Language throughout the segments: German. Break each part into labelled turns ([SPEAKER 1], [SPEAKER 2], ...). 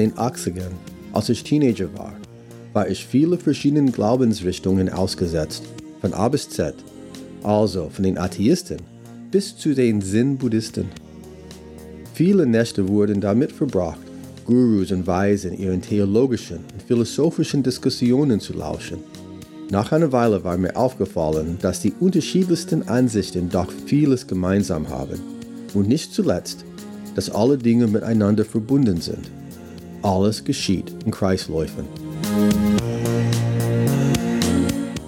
[SPEAKER 1] den 80ern, als ich Teenager war, war ich viele verschiedenen Glaubensrichtungen ausgesetzt, von A bis Z, also von den Atheisten bis zu den Zen-Buddhisten. Viele Nächte wurden damit verbracht, Gurus und Weisen ihren theologischen und philosophischen Diskussionen zu lauschen. Nach einer Weile war mir aufgefallen, dass die unterschiedlichsten Ansichten doch vieles gemeinsam haben und nicht zuletzt, dass alle Dinge miteinander verbunden sind. Alles geschieht in Kreisläufen.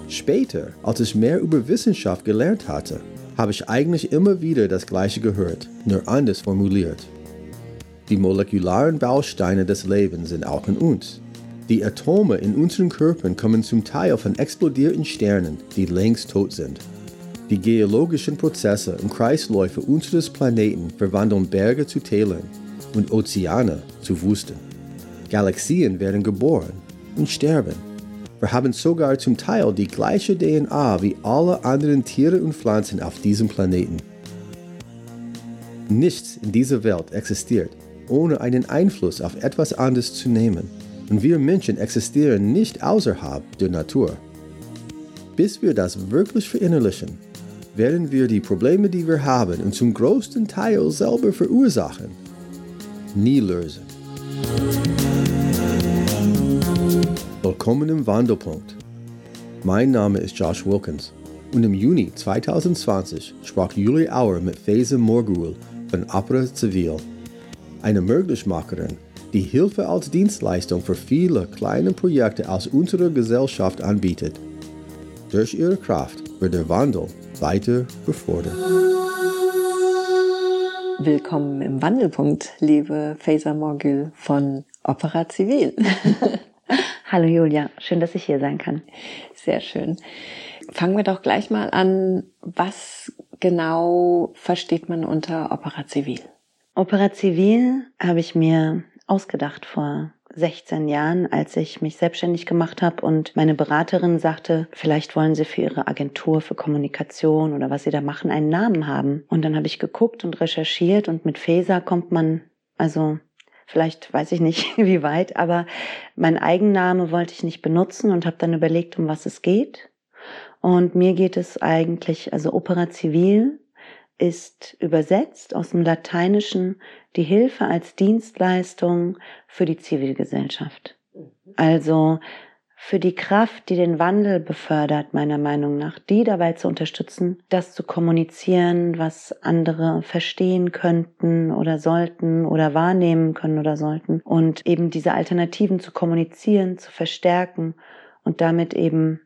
[SPEAKER 1] Später, als ich mehr über Wissenschaft gelernt hatte, habe ich eigentlich immer wieder das Gleiche gehört, nur anders formuliert. Die molekularen Bausteine des Lebens sind auch in uns. Die Atome in unseren Körpern kommen zum Teil von explodierten Sternen, die längst tot sind. Die geologischen Prozesse und Kreisläufe unseres Planeten verwandeln Berge zu Tälern und Ozeane zu Wüsten. Galaxien werden geboren und sterben. Wir haben sogar zum Teil die gleiche DNA wie alle anderen Tiere und Pflanzen auf diesem Planeten. Nichts in dieser Welt existiert, ohne einen Einfluss auf etwas anderes zu nehmen. Und wir Menschen existieren nicht außerhalb der Natur. Bis wir das wirklich verinnerlichen, werden wir die Probleme, die wir haben und zum größten Teil selber verursachen, nie lösen. Willkommen im Wandelpunkt. Mein Name ist Josh Wilkins und im Juni 2020 sprach Julie Auer mit Faisal Morgul von Opera Civil, eine Möglichmacherin, die Hilfe als Dienstleistung für viele kleine Projekte aus unserer Gesellschaft anbietet. Durch ihre Kraft wird der Wandel weiter befördert.
[SPEAKER 2] Willkommen im Wandelpunkt, liebe Faisal Morgul von Opera Civil.
[SPEAKER 3] Hallo Julia, schön, dass ich hier sein kann.
[SPEAKER 2] Sehr schön. Fangen wir doch gleich mal an. Was genau versteht man unter Opera Civil?
[SPEAKER 3] Opera Civil habe ich mir ausgedacht vor 16 Jahren, als ich mich selbstständig gemacht habe und meine Beraterin sagte, vielleicht wollen Sie für Ihre Agentur für Kommunikation oder was Sie da machen einen Namen haben. Und dann habe ich geguckt und recherchiert und mit FESA kommt man also Vielleicht weiß ich nicht, wie weit, aber mein Eigenname wollte ich nicht benutzen und habe dann überlegt, um was es geht. Und mir geht es eigentlich, also Opera Civil ist übersetzt aus dem Lateinischen die Hilfe als Dienstleistung für die Zivilgesellschaft. Mhm. Also für die Kraft, die den Wandel befördert, meiner Meinung nach, die dabei zu unterstützen, das zu kommunizieren, was andere verstehen könnten oder sollten oder wahrnehmen können oder sollten und eben diese Alternativen zu kommunizieren, zu verstärken und damit eben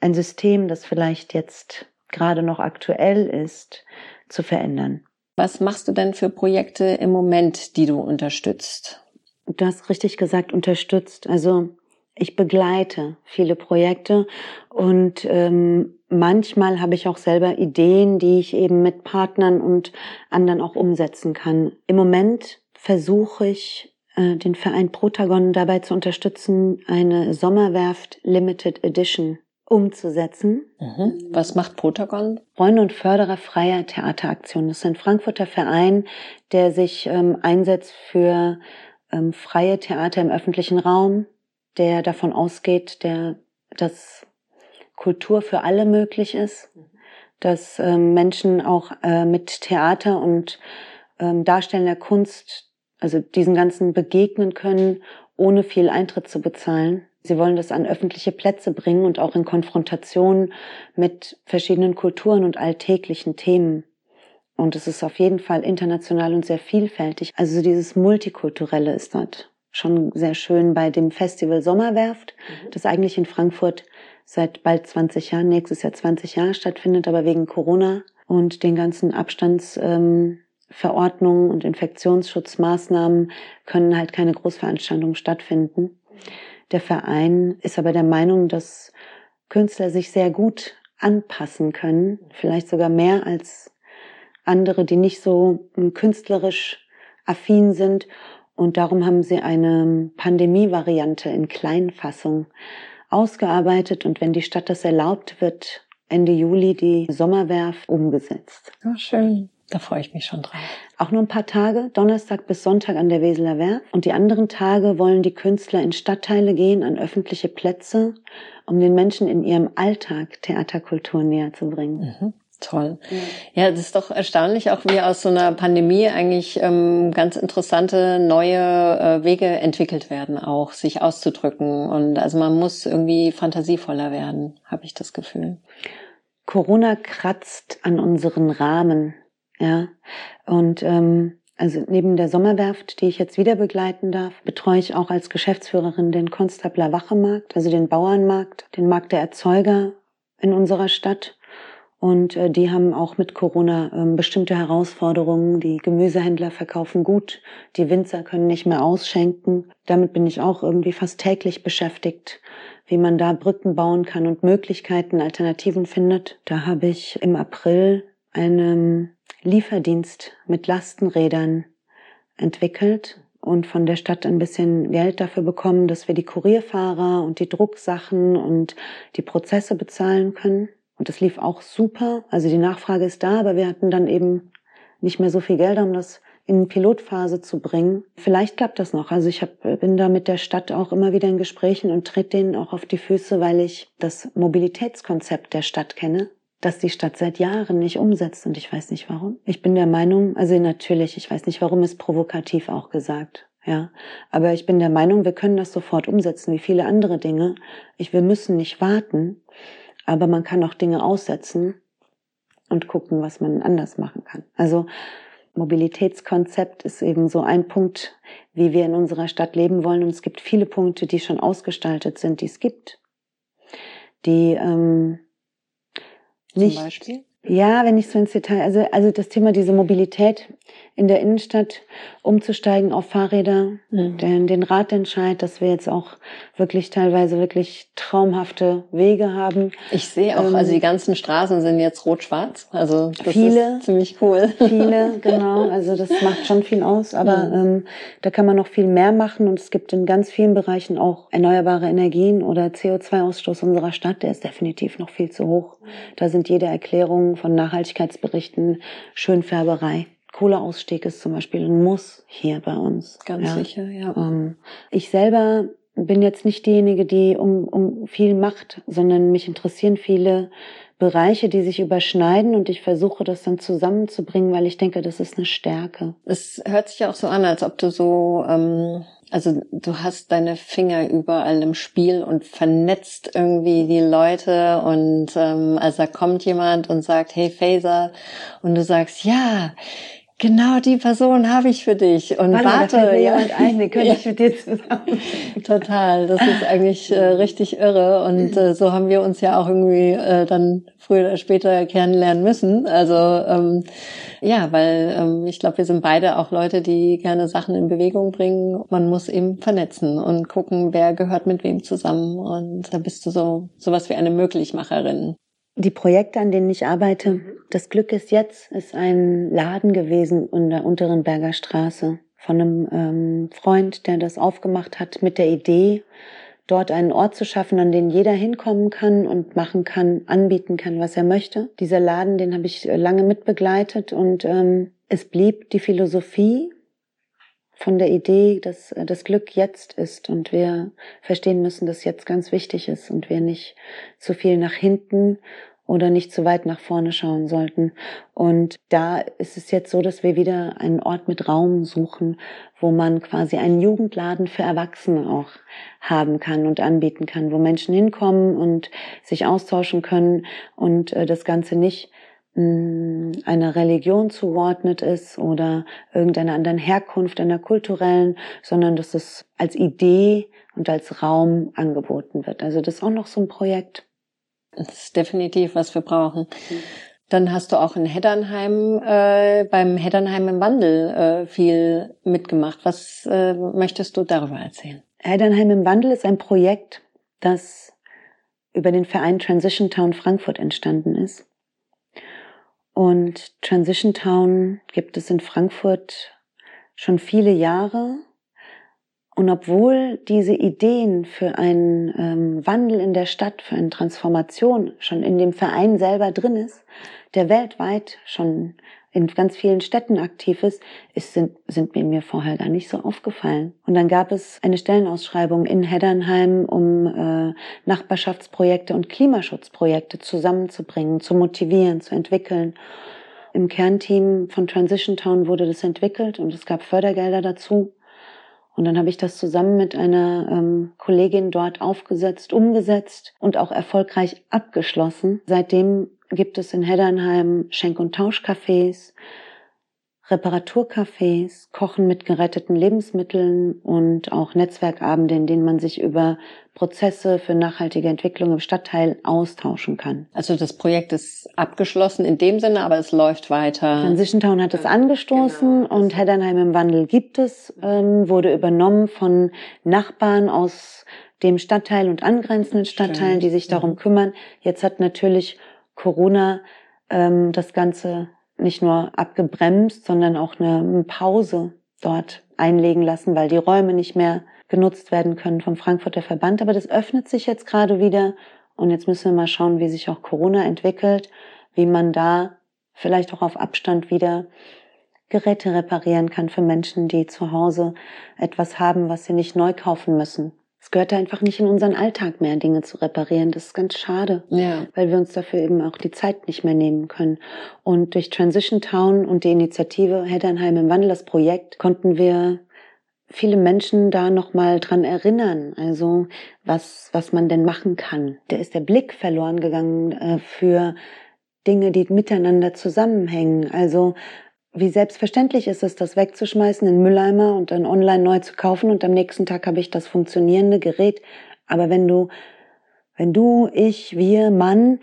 [SPEAKER 3] ein System, das vielleicht jetzt gerade noch aktuell ist, zu verändern.
[SPEAKER 2] Was machst du denn für Projekte im Moment, die du unterstützt?
[SPEAKER 3] Du hast richtig gesagt, unterstützt. Also ich begleite viele Projekte und ähm, manchmal habe ich auch selber Ideen, die ich eben mit Partnern und anderen auch umsetzen kann. Im Moment versuche ich äh, den Verein Protagon dabei zu unterstützen, eine Sommerwerft Limited Edition umzusetzen.
[SPEAKER 2] Mhm. Was macht Protagon?
[SPEAKER 3] Freunde und Förderer freier Theateraktionen. Das ist ein Frankfurter Verein, der sich ähm, einsetzt für ähm, freie Theater im öffentlichen Raum, der davon ausgeht, der, dass Kultur für alle möglich ist, dass ähm, Menschen auch äh, mit Theater und ähm, darstellender Kunst, also diesen ganzen begegnen können, ohne viel Eintritt zu bezahlen. Sie wollen das an öffentliche Plätze bringen und auch in Konfrontation mit verschiedenen Kulturen und alltäglichen Themen. Und es ist auf jeden Fall international und sehr vielfältig. Also dieses Multikulturelle ist dort schon sehr schön bei dem Festival Sommerwerft, mhm. das eigentlich in Frankfurt seit bald 20 Jahren, nächstes Jahr 20 Jahre stattfindet, aber wegen Corona und den ganzen Abstandsverordnungen ähm, und Infektionsschutzmaßnahmen können halt keine Großveranstaltungen stattfinden. Der Verein ist aber der Meinung, dass Künstler sich sehr gut anpassen können, vielleicht sogar mehr als andere, die nicht so ähm, künstlerisch affin sind und darum haben sie eine Pandemie-Variante in Kleinfassung ausgearbeitet. Und wenn die Stadt das erlaubt, wird Ende Juli die Sommerwerft umgesetzt.
[SPEAKER 2] Oh, schön. Da freue ich mich schon drauf.
[SPEAKER 3] Auch nur ein paar Tage, Donnerstag bis Sonntag an der Weseler Werft. Und die anderen Tage wollen die Künstler in Stadtteile gehen, an öffentliche Plätze, um den Menschen in ihrem Alltag Theaterkultur näher zu bringen.
[SPEAKER 2] Mhm. Toll. Ja. das ist doch erstaunlich, auch wie aus so einer Pandemie eigentlich ähm, ganz interessante neue äh, Wege entwickelt werden, auch sich auszudrücken. Und also man muss irgendwie fantasievoller werden, habe ich das Gefühl.
[SPEAKER 3] Corona kratzt an unseren Rahmen, ja. Und ähm, also neben der Sommerwerft, die ich jetzt wieder begleiten darf, betreue ich auch als Geschäftsführerin den Konstabler Wachemarkt, also den Bauernmarkt, den Markt der Erzeuger in unserer Stadt und äh, die haben auch mit Corona ähm, bestimmte Herausforderungen. Die Gemüsehändler verkaufen gut, die Winzer können nicht mehr ausschenken. Damit bin ich auch irgendwie fast täglich beschäftigt, wie man da Brücken bauen kann und Möglichkeiten, Alternativen findet. Da habe ich im April einen Lieferdienst mit Lastenrädern entwickelt und von der Stadt ein bisschen Geld dafür bekommen, dass wir die Kurierfahrer und die Drucksachen und die Prozesse bezahlen können. Und das lief auch super. Also die Nachfrage ist da, aber wir hatten dann eben nicht mehr so viel Geld, um das in Pilotphase zu bringen. Vielleicht klappt das noch. Also ich hab, bin da mit der Stadt auch immer wieder in Gesprächen und tritt denen auch auf die Füße, weil ich das Mobilitätskonzept der Stadt kenne, das die Stadt seit Jahren nicht umsetzt und ich weiß nicht warum. Ich bin der Meinung, also natürlich, ich weiß nicht warum, ist provokativ auch gesagt. Ja, aber ich bin der Meinung, wir können das sofort umsetzen, wie viele andere Dinge. Ich, wir müssen nicht warten. Aber man kann auch Dinge aussetzen und gucken, was man anders machen kann. Also Mobilitätskonzept ist eben so ein Punkt, wie wir in unserer Stadt leben wollen. Und es gibt viele Punkte, die schon ausgestaltet sind, die es gibt. Die ähm, nicht. Zum Beispiel? Ja, wenn ich so ins Detail, also, also das Thema diese Mobilität in der Innenstadt umzusteigen auf Fahrräder, mhm. den, den Ratentscheid, dass wir jetzt auch wirklich teilweise wirklich traumhafte Wege haben.
[SPEAKER 2] Ich sehe auch, ähm, also die ganzen Straßen sind jetzt rot-schwarz, also
[SPEAKER 3] das viele,
[SPEAKER 2] ist ziemlich cool.
[SPEAKER 3] Viele, genau, also das macht schon viel aus, aber mhm. ähm, da kann man noch viel mehr machen und es gibt in ganz vielen Bereichen auch erneuerbare Energien oder CO2-Ausstoß unserer Stadt, der ist definitiv noch viel zu hoch. Da sind jede Erklärung von Nachhaltigkeitsberichten Schönfärberei. Kohleausstieg ist zum Beispiel ein Muss hier bei uns.
[SPEAKER 2] Ganz ja. sicher, ja.
[SPEAKER 3] Ähm, ich selber bin jetzt nicht diejenige, die um, um viel macht, sondern mich interessieren viele Bereiche, die sich überschneiden und ich versuche das dann zusammenzubringen, weil ich denke, das ist eine Stärke.
[SPEAKER 2] Es hört sich ja auch so an, als ob du so, ähm, also du hast deine Finger überall im Spiel und vernetzt irgendwie die Leute und ähm, also da kommt jemand und sagt, hey Faser und du sagst, ja, genau die Person habe ich für dich und Warte, warte
[SPEAKER 3] da ja. jemand ein, den könnte ich mit dir zusammen.
[SPEAKER 2] Total, das ist eigentlich äh, richtig irre und äh, so haben wir uns ja auch irgendwie äh, dann früher oder später kennenlernen müssen. Also ähm, ja, weil ähm, ich glaube, wir sind beide auch Leute, die gerne Sachen in Bewegung bringen. Man muss eben vernetzen und gucken, wer gehört mit wem zusammen und da bist du so sowas wie eine Möglichmacherin.
[SPEAKER 3] Die Projekte, an denen ich arbeite, mhm. das Glück ist jetzt, ist ein Laden gewesen in der unteren Berger Straße von einem ähm, Freund, der das aufgemacht hat mit der Idee, dort einen Ort zu schaffen, an den jeder hinkommen kann und machen kann, anbieten kann, was er möchte. Dieser Laden, den habe ich äh, lange mitbegleitet und ähm, es blieb die Philosophie von der Idee, dass äh, das Glück jetzt ist und wir verstehen müssen, dass jetzt ganz wichtig ist und wir nicht zu viel nach hinten oder nicht zu weit nach vorne schauen sollten. Und da ist es jetzt so, dass wir wieder einen Ort mit Raum suchen, wo man quasi einen Jugendladen für Erwachsene auch haben kann und anbieten kann, wo Menschen hinkommen und sich austauschen können und äh, das Ganze nicht einer Religion zugeordnet ist oder irgendeiner anderen Herkunft, einer kulturellen, sondern dass es als Idee und als Raum angeboten wird. Also das ist auch noch so ein Projekt.
[SPEAKER 2] Das ist definitiv, was wir brauchen. Dann hast du auch in Heddernheim, äh, beim Heddernheim im Wandel äh, viel mitgemacht. Was äh, möchtest du darüber erzählen?
[SPEAKER 3] Heddernheim im Wandel ist ein Projekt, das über den Verein Transition Town Frankfurt entstanden ist. Und Transition Town gibt es in Frankfurt schon viele Jahre. Und obwohl diese Ideen für einen ähm, Wandel in der Stadt, für eine Transformation schon in dem Verein selber drin ist, der weltweit schon in ganz vielen Städten aktiv ist, ist sind, sind mir vorher gar nicht so aufgefallen. Und dann gab es eine Stellenausschreibung in Heddernheim, um äh, Nachbarschaftsprojekte und Klimaschutzprojekte zusammenzubringen, zu motivieren, zu entwickeln. Im Kernteam von Transition Town wurde das entwickelt und es gab Fördergelder dazu. Und dann habe ich das zusammen mit einer ähm, Kollegin dort aufgesetzt, umgesetzt und auch erfolgreich abgeschlossen. Seitdem gibt es in Heddernheim Schenk- und Tauschcafés, Reparaturcafés, Kochen mit geretteten Lebensmitteln und auch Netzwerkabende, in denen man sich über Prozesse für nachhaltige Entwicklung im Stadtteil austauschen kann.
[SPEAKER 2] Also das Projekt ist abgeschlossen in dem Sinne, aber es läuft weiter.
[SPEAKER 3] Transition Town hat es angestoßen genau. und Heddernheim im Wandel gibt es, ähm, wurde übernommen von Nachbarn aus dem Stadtteil und angrenzenden Stadtteilen, Schön. die sich darum mhm. kümmern. Jetzt hat natürlich Corona ähm, das Ganze nicht nur abgebremst, sondern auch eine, Pause dort einlegen lassen, weil die Räume nicht mehr genutzt werden können vom Frankfurter Verband. Aber das öffnet sich jetzt gerade wieder und jetzt müssen wir mal schauen, wie sich auch Corona entwickelt, wie man da vielleicht auch auf Abstand wieder Geräte reparieren kann für Menschen, die zu Hause etwas haben, was sie nicht neu kaufen müssen. Es gehört einfach nicht in unseren Alltag mehr, Dinge zu reparieren. Das ist ganz schade, ja. weil wir uns dafür eben auch die Zeit nicht mehr nehmen können. Und durch Transition Town und die Initiative Heddernheim im Wandel, das Projekt, konnten wir viele Menschen da nochmal dran erinnern, also was, was man denn machen kann. Da ist der Blick verloren gegangen äh, für Dinge, die miteinander zusammenhängen. Also wie selbstverständlich ist es, das wegzuschmeißen in Mülleimer und dann online neu zu kaufen und am nächsten Tag habe ich das funktionierende Gerät. Aber wenn du, wenn du, ich, wir, Mann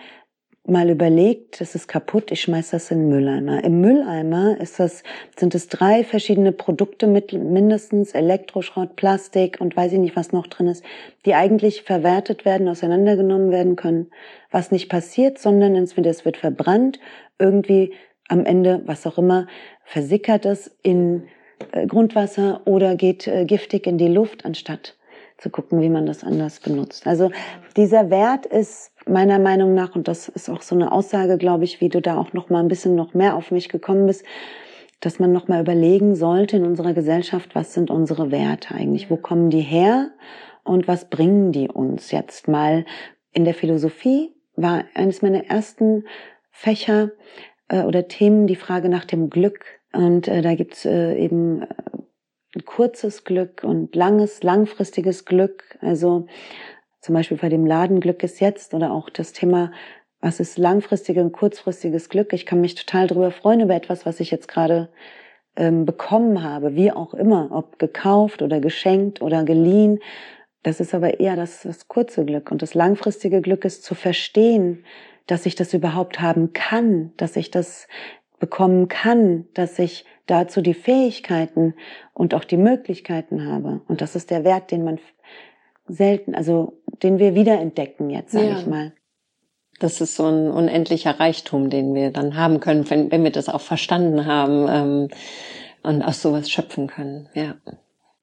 [SPEAKER 3] mal überlegt, das ist kaputt, ich schmeiß das in den Mülleimer. Im Mülleimer ist das, sind es drei verschiedene Produkte mit mindestens Elektroschrott, Plastik und weiß ich nicht, was noch drin ist, die eigentlich verwertet werden, auseinandergenommen werden können. Was nicht passiert, sondern es wird verbrannt, irgendwie am Ende, was auch immer, versickert es in äh, Grundwasser oder geht äh, giftig in die Luft, anstatt zu gucken, wie man das anders benutzt. Also dieser Wert ist meiner Meinung nach, und das ist auch so eine Aussage, glaube ich, wie du da auch noch mal ein bisschen noch mehr auf mich gekommen bist, dass man noch mal überlegen sollte in unserer Gesellschaft, was sind unsere Werte eigentlich? Wo kommen die her? Und was bringen die uns jetzt mal? In der Philosophie war eines meiner ersten Fächer äh, oder Themen die Frage nach dem Glück. Und äh, da gibt's äh, eben äh, kurzes Glück und langes, langfristiges Glück. Also zum Beispiel bei dem Laden Glück ist jetzt oder auch das Thema, was ist langfristiges und kurzfristiges Glück. Ich kann mich total darüber freuen über etwas, was ich jetzt gerade ähm, bekommen habe, wie auch immer, ob gekauft oder geschenkt oder geliehen. Das ist aber eher das, das kurze Glück. Und das langfristige Glück ist zu verstehen, dass ich das überhaupt haben kann, dass ich das bekommen kann, dass ich dazu die Fähigkeiten und auch die Möglichkeiten habe. Und das ist der Wert, den man selten, also den wir wiederentdecken jetzt, sage ja. ich mal.
[SPEAKER 2] Das ist so ein unendlicher Reichtum, den wir dann haben können, wenn, wenn wir das auch verstanden haben ähm, und aus sowas schöpfen können. Ja.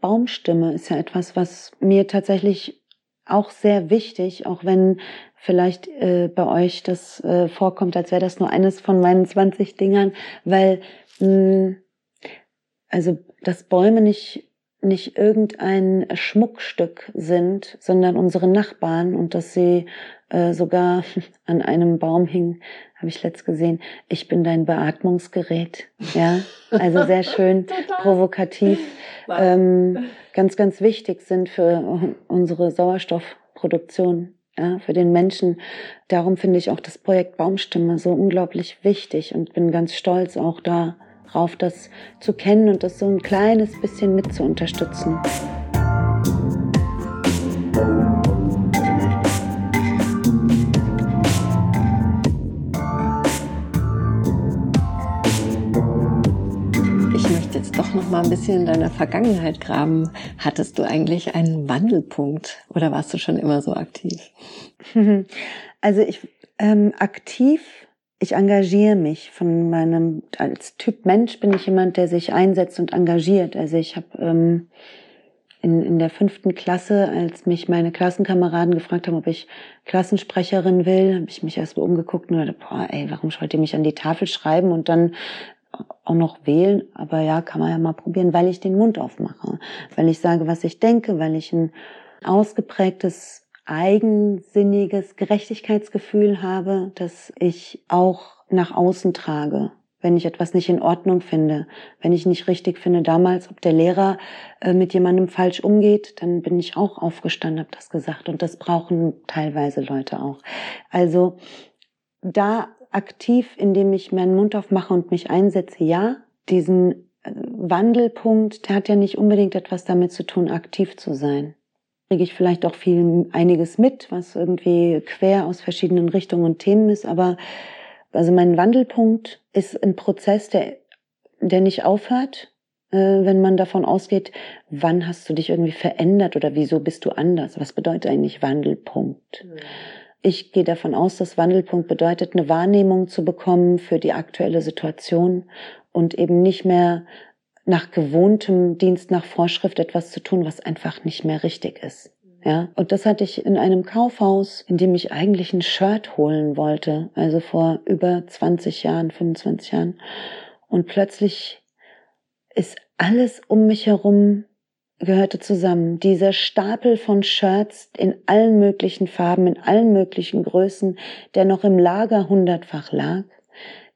[SPEAKER 3] Baumstimme ist ja etwas, was mir tatsächlich auch sehr wichtig, auch wenn vielleicht äh, bei euch das äh, vorkommt, als wäre das nur eines von meinen 20 Dingern, weil mh, hm, also dass Bäume nicht nicht irgendein Schmuckstück sind, sondern unsere Nachbarn und dass sie äh, sogar an einem Baum hing, habe ich letzt gesehen. Ich bin dein Beatmungsgerät. Ja, also sehr schön, provokativ, ähm, ganz ganz wichtig sind für unsere Sauerstoffproduktion ja, für den Menschen. Darum finde ich auch das Projekt Baumstimme so unglaublich wichtig und bin ganz stolz auch darauf, das zu kennen und das so ein kleines bisschen mit zu unterstützen.
[SPEAKER 2] doch noch mal ein bisschen in deiner Vergangenheit graben. Hattest du eigentlich einen Wandelpunkt oder warst du schon immer so aktiv?
[SPEAKER 3] Also ich ähm, aktiv, ich engagiere mich von meinem als Typ Mensch bin ich jemand, der sich einsetzt und engagiert. Also ich habe ähm, in, in der fünften Klasse, als mich meine Klassenkameraden gefragt haben, ob ich Klassensprecherin will, habe ich mich erst mal umgeguckt und dachte, boah, ey, warum wollt ihr mich an die Tafel schreiben und dann auch noch wählen? Aber ja, kann man ja mal probieren, weil ich den Mund aufmache, weil ich sage, was ich denke, weil ich ein ausgeprägtes eigensinniges Gerechtigkeitsgefühl habe, das ich auch nach außen trage wenn ich etwas nicht in Ordnung finde, wenn ich nicht richtig finde. Damals, ob der Lehrer äh, mit jemandem falsch umgeht, dann bin ich auch aufgestanden, habe das gesagt. Und das brauchen teilweise Leute auch. Also da aktiv, indem ich meinen Mund aufmache und mich einsetze, ja, diesen äh, Wandelpunkt, der hat ja nicht unbedingt etwas damit zu tun, aktiv zu sein. Kriege ich vielleicht auch viel einiges mit, was irgendwie quer aus verschiedenen Richtungen und Themen ist, aber also mein Wandelpunkt ist ein Prozess, der, der nicht aufhört, äh, wenn man davon ausgeht, wann hast du dich irgendwie verändert oder wieso bist du anders? Was bedeutet eigentlich Wandelpunkt? Mhm. Ich gehe davon aus, dass Wandelpunkt bedeutet, eine Wahrnehmung zu bekommen für die aktuelle Situation und eben nicht mehr nach gewohntem Dienst nach Vorschrift etwas zu tun, was einfach nicht mehr richtig ist. Ja, und das hatte ich in einem Kaufhaus, in dem ich eigentlich ein Shirt holen wollte, also vor über 20 Jahren, 25 Jahren. Und plötzlich ist alles um mich herum gehörte zusammen. Dieser Stapel von Shirts in allen möglichen Farben, in allen möglichen Größen, der noch im Lager hundertfach lag,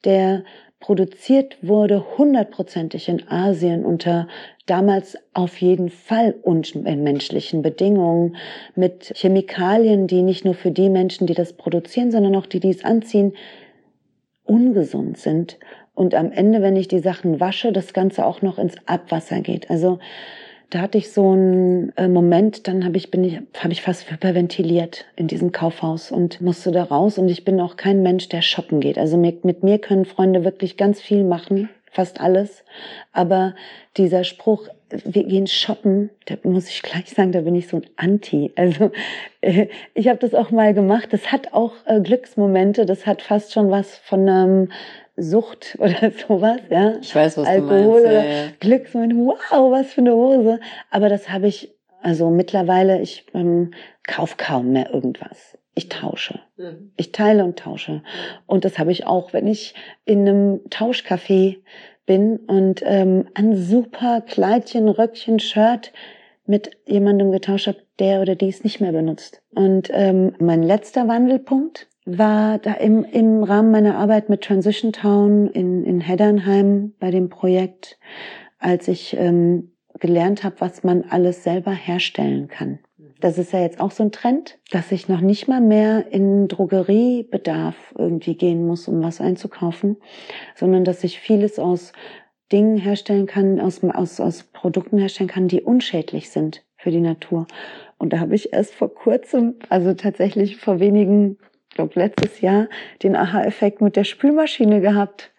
[SPEAKER 3] der produziert wurde hundertprozentig in Asien unter damals auf jeden Fall unmenschlichen Bedingungen mit Chemikalien, die nicht nur für die Menschen, die das produzieren, sondern auch die, die es anziehen, ungesund sind. Und am Ende, wenn ich die Sachen wasche, das Ganze auch noch ins Abwasser geht. Also da hatte ich so einen äh, Moment, dann habe ich bin ich habe ich fast hyperventiliert in diesem Kaufhaus und musste da raus und ich bin auch kein Mensch, der shoppen geht. Also mit, mit mir können Freunde wirklich ganz viel machen, fast alles, aber dieser Spruch, wir gehen shoppen, da muss ich gleich sagen, da bin ich so ein Anti. Also äh, ich habe das auch mal gemacht. Das hat auch äh, Glücksmomente. Das hat fast schon was von einem Sucht oder sowas, ja.
[SPEAKER 2] Ich weiß, was
[SPEAKER 3] Alkohol
[SPEAKER 2] du meinst.
[SPEAKER 3] Oder ja, ja. Glücksmoment, wow, was für eine Hose. Aber das habe ich, also mittlerweile, ich ähm, kauf kaum mehr irgendwas. Ich tausche. Mhm. Ich teile und tausche. Und das habe ich auch, wenn ich in einem Tauschcafé bin und ähm, ein super Kleidchen, Röckchen, Shirt mit jemandem getauscht habe, der oder die es nicht mehr benutzt. Und ähm, mein letzter Wandelpunkt war da im, im Rahmen meiner Arbeit mit Transition Town in, in Heddernheim bei dem Projekt, als ich ähm, gelernt habe, was man alles selber herstellen kann. Das ist ja jetzt auch so ein Trend, dass ich noch nicht mal mehr in Drogeriebedarf irgendwie gehen muss, um was einzukaufen, sondern dass ich vieles aus Dingen herstellen kann, aus, aus, aus Produkten herstellen kann, die unschädlich sind für die Natur. Und da habe ich erst vor kurzem, also tatsächlich vor wenigen glaube letztes Jahr, den Aha-Effekt mit der Spülmaschine gehabt.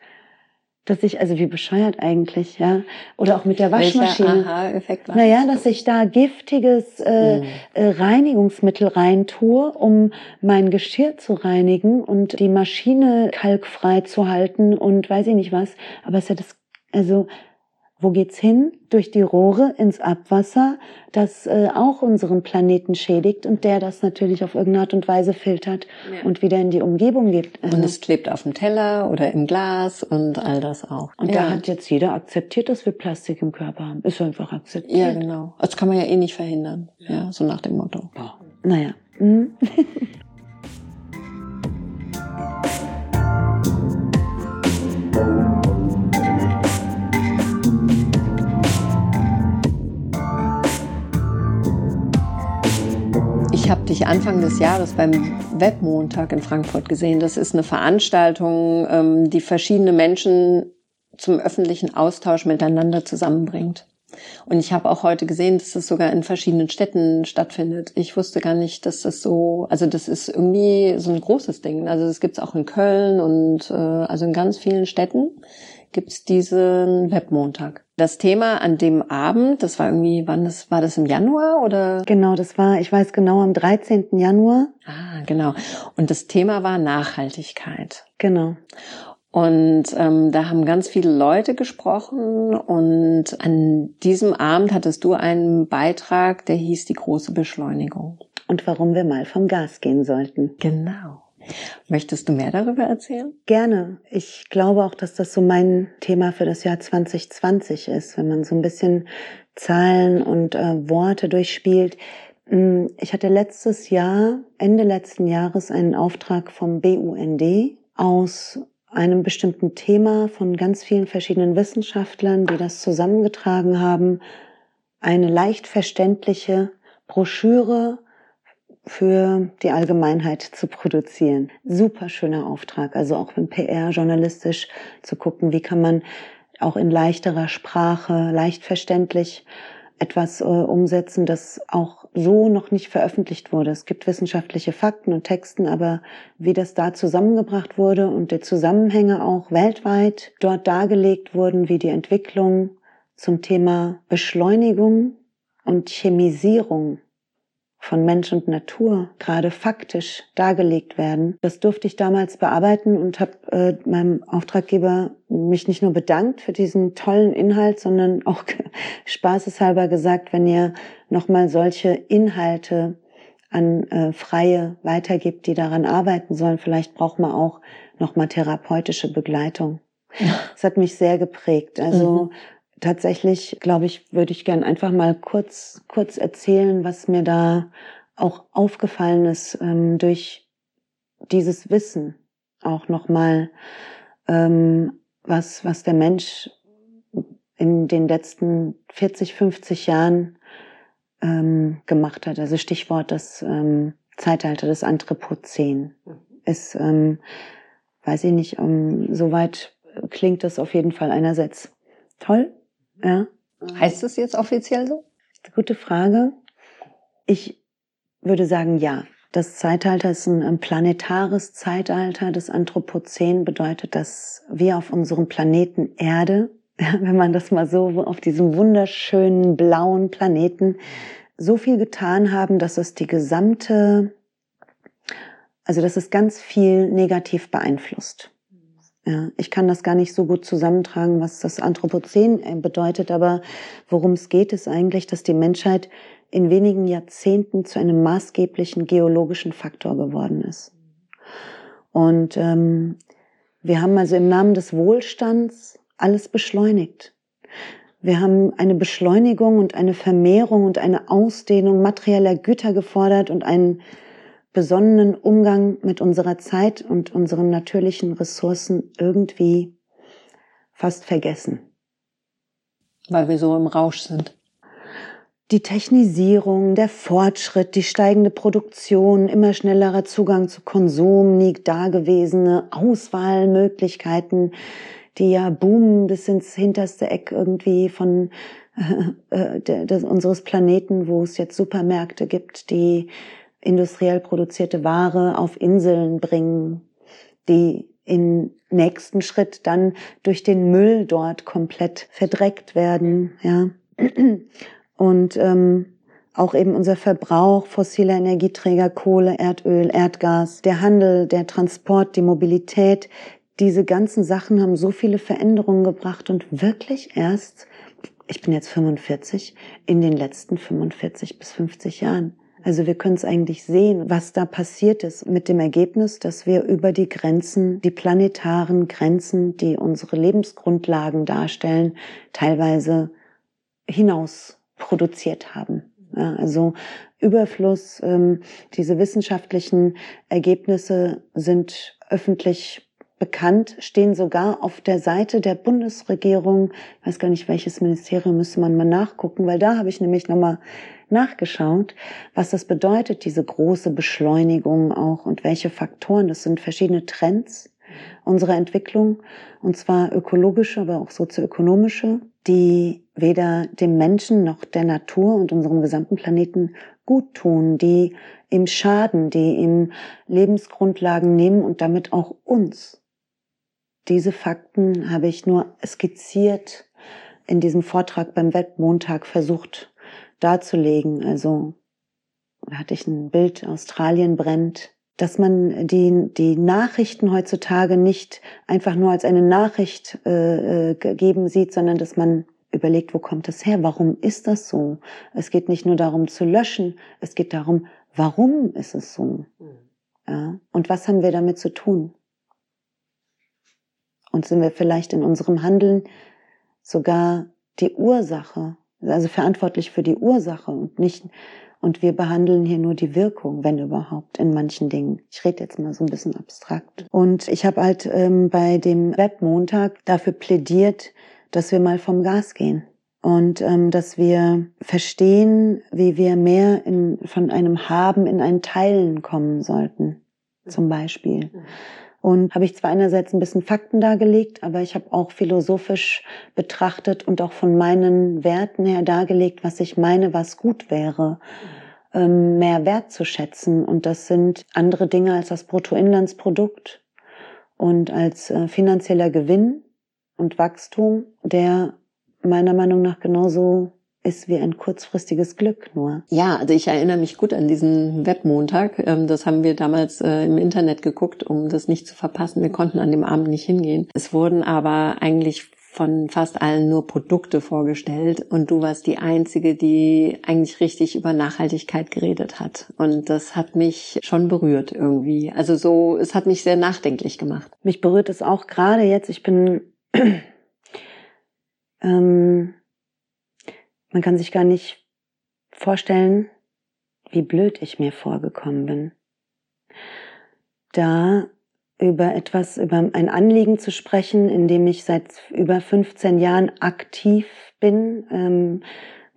[SPEAKER 3] Dass ich, also wie bescheuert eigentlich, ja. Oder auch mit der Waschmaschine.
[SPEAKER 2] Aha-Effekt war
[SPEAKER 3] Naja, dass ich da giftiges äh, mhm. äh, Reinigungsmittel reintue, um mein Geschirr zu reinigen und die Maschine kalkfrei zu halten und weiß ich nicht was. Aber es ist ja das, also wo geht's hin? Durch die Rohre ins Abwasser, das äh, auch unseren Planeten schädigt und der das natürlich auf irgendeine Art und Weise filtert ja. und wieder in die Umgebung gibt.
[SPEAKER 2] Also und es klebt auf dem Teller oder im Glas und all das auch.
[SPEAKER 3] Und ja. da hat jetzt jeder akzeptiert, dass wir Plastik im Körper haben. Ist einfach akzeptiert.
[SPEAKER 2] Ja, genau. Das kann man ja eh nicht verhindern. Ja, so nach dem Motto.
[SPEAKER 3] Oh. Naja. Mhm.
[SPEAKER 2] Ich habe dich Anfang des Jahres beim Webmontag in Frankfurt gesehen. Das ist eine Veranstaltung, ähm, die verschiedene Menschen zum öffentlichen Austausch miteinander zusammenbringt. Und ich habe auch heute gesehen, dass das sogar in verschiedenen Städten stattfindet. Ich wusste gar nicht, dass das so, also das ist irgendwie so ein großes Ding. Also das gibt's auch in Köln und äh, also in ganz vielen Städten gibt's diesen Webmontag. Das Thema an dem Abend, das war irgendwie, wann das, war das im Januar oder?
[SPEAKER 3] Genau, das war, ich weiß genau, am 13. Januar.
[SPEAKER 2] Ah, genau. Und das Thema war Nachhaltigkeit.
[SPEAKER 3] Genau.
[SPEAKER 2] Und ähm, da haben ganz viele Leute gesprochen und an diesem Abend hattest du einen Beitrag, der hieß die große Beschleunigung.
[SPEAKER 3] Und warum wir mal vom Gas gehen sollten.
[SPEAKER 2] Genau. Möchtest du mehr darüber erzählen?
[SPEAKER 3] Gerne. Ich glaube auch, dass das so mein Thema für das Jahr 2020 ist, wenn man so ein bisschen Zahlen und äh, Worte durchspielt. Hm, ich hatte letztes Jahr, Ende letzten Jahres, einen Auftrag vom BUND aus einem bestimmten Thema von ganz vielen verschiedenen Wissenschaftlern, die das zusammengetragen haben, eine leicht verständliche Broschüre für die Allgemeinheit zu produzieren. Super schöner Auftrag, also auch im PR journalistisch zu gucken, wie kann man auch in leichterer Sprache, leicht verständlich etwas äh, umsetzen, das auch so noch nicht veröffentlicht wurde. Es gibt wissenschaftliche Fakten und Texten, aber wie das da zusammengebracht wurde und die Zusammenhänge auch weltweit dort dargelegt wurden, wie die Entwicklung zum Thema Beschleunigung und Chemisierung von Mensch und Natur gerade faktisch dargelegt werden. Das durfte ich damals bearbeiten und habe äh, meinem Auftraggeber mich nicht nur bedankt für diesen tollen Inhalt, sondern auch spaßeshalber gesagt, wenn ihr nochmal solche Inhalte an äh, Freie weitergibt, die daran arbeiten sollen, vielleicht braucht man auch nochmal therapeutische Begleitung. Das hat mich sehr geprägt. Also mhm tatsächlich, glaube ich, würde ich gern einfach mal kurz, kurz erzählen, was mir da auch aufgefallen ist ähm, durch dieses Wissen auch nochmal, ähm, was, was der Mensch in den letzten 40, 50 Jahren ähm, gemacht hat. Also Stichwort das ähm, Zeitalter des Anthropozän ist, ähm, weiß ich nicht, um, soweit klingt das auf jeden Fall einerseits toll, ja.
[SPEAKER 2] Heißt es jetzt offiziell so?
[SPEAKER 3] Gute Frage. Ich würde sagen, ja. Das Zeitalter ist ein planetares Zeitalter. Das Anthropozän bedeutet, dass wir auf unserem Planeten Erde, wenn man das mal so auf diesem wunderschönen blauen Planeten so viel getan haben, dass es die gesamte, also dass es ganz viel negativ beeinflusst. Ja, ich kann das gar nicht so gut zusammentragen, was das Anthropozän äh, bedeutet, aber worum es geht, ist eigentlich, dass die Menschheit in wenigen Jahrzehnten zu einem maßgeblichen geologischen Faktor geworden ist. Und ähm, wir haben also im Namen des Wohlstands alles beschleunigt. Wir haben eine Beschleunigung und eine Vermehrung und eine Ausdehnung materieller Güter gefordert und einen besonnenen Umgang mit unserer Zeit und unseren natürlichen Ressourcen irgendwie fast vergessen.
[SPEAKER 2] Weil wir so im Rausch sind.
[SPEAKER 3] Die Technisierung, der Fortschritt, die steigende Produktion, immer schnellerer Zugang zu Konsum, nie dagewesene Auswahlmöglichkeiten, die ja boomen bis ins hinterste Eck irgendwie von äh, äh, des, unseres Planeten, wo es jetzt Supermärkte gibt, die industriell produzierte Ware auf Inseln bringen, die im nächsten Schritt dann durch den Müll dort komplett verdreckt werden, ja. Und ähm, auch eben unser Verbrauch fossiler Energieträger, Kohle, Erdöl, Erdgas, der Handel, der Transport, die Mobilität, diese ganzen Sachen haben so viele Veränderungen gebracht und wirklich erst, ich bin jetzt 45, in den letzten 45 bis 50 Jahren. Also wir können es eigentlich sehen, was da passiert ist mit dem Ergebnis, dass wir über die Grenzen, die planetaren Grenzen, die unsere Lebensgrundlagen darstellen, teilweise hinaus produziert haben. Ja, also Überfluss, ähm, diese wissenschaftlichen Ergebnisse sind öffentlich bekannt, stehen sogar auf der Seite der Bundesregierung. Ich weiß gar nicht, welches Ministerium müsste man mal nachgucken, weil da habe ich nämlich nochmal nachgeschaut, was das bedeutet, diese große Beschleunigung auch und welche Faktoren. Das sind verschiedene Trends unserer Entwicklung, und zwar ökologische, aber auch sozioökonomische, die weder dem Menschen noch der Natur und unserem gesamten Planeten gut tun, die ihm schaden, die ihm Lebensgrundlagen nehmen und damit auch uns. Diese Fakten habe ich nur skizziert in diesem Vortrag beim Weltmontag versucht darzulegen. Also da hatte ich ein Bild, Australien brennt, dass man die, die Nachrichten heutzutage nicht einfach nur als eine Nachricht äh, äh geben sieht, sondern dass man überlegt, wo kommt das her? Warum ist das so? Es geht nicht nur darum zu löschen, es geht darum, warum ist es so? Mhm. Ja? Und was haben wir damit zu tun? Und sind wir vielleicht in unserem Handeln sogar die Ursache, also verantwortlich für die Ursache und nicht, und wir behandeln hier nur die Wirkung, wenn überhaupt, in manchen Dingen. Ich rede jetzt mal so ein bisschen abstrakt. Und ich habe halt ähm, bei dem Webmontag dafür plädiert, dass wir mal vom Gas gehen und ähm, dass wir verstehen, wie wir mehr in, von einem Haben in ein Teilen kommen sollten, zum Beispiel. Und habe ich zwar einerseits ein bisschen Fakten dargelegt, aber ich habe auch philosophisch betrachtet und auch von meinen Werten her dargelegt, was ich meine, was gut wäre, ähm, mehr wertzuschätzen. Und das sind andere Dinge als das Bruttoinlandsprodukt und als äh, finanzieller Gewinn und Wachstum, der meiner Meinung nach genauso ist wie ein kurzfristiges Glück nur.
[SPEAKER 2] Ja, also ich erinnere mich gut an diesen Webmontag. Ähm, das haben wir damals äh, im Internet geguckt, um das nicht zu verpassen. Wir konnten an dem Abend nicht hingehen. Es wurden aber eigentlich von fast allen nur Produkte vorgestellt und du warst die einzige, die eigentlich richtig über Nachhaltigkeit geredet hat. Und das hat mich schon berührt irgendwie. Also so, es hat mich sehr nachdenklich gemacht.
[SPEAKER 3] Mich berührt es auch gerade jetzt. Ich bin ähm, man kann sich gar nicht vorstellen, wie blöd ich mir vorgekommen bin. Da über etwas, über ein Anliegen zu sprechen, in dem ich seit über 15 Jahren aktiv bin, ähm,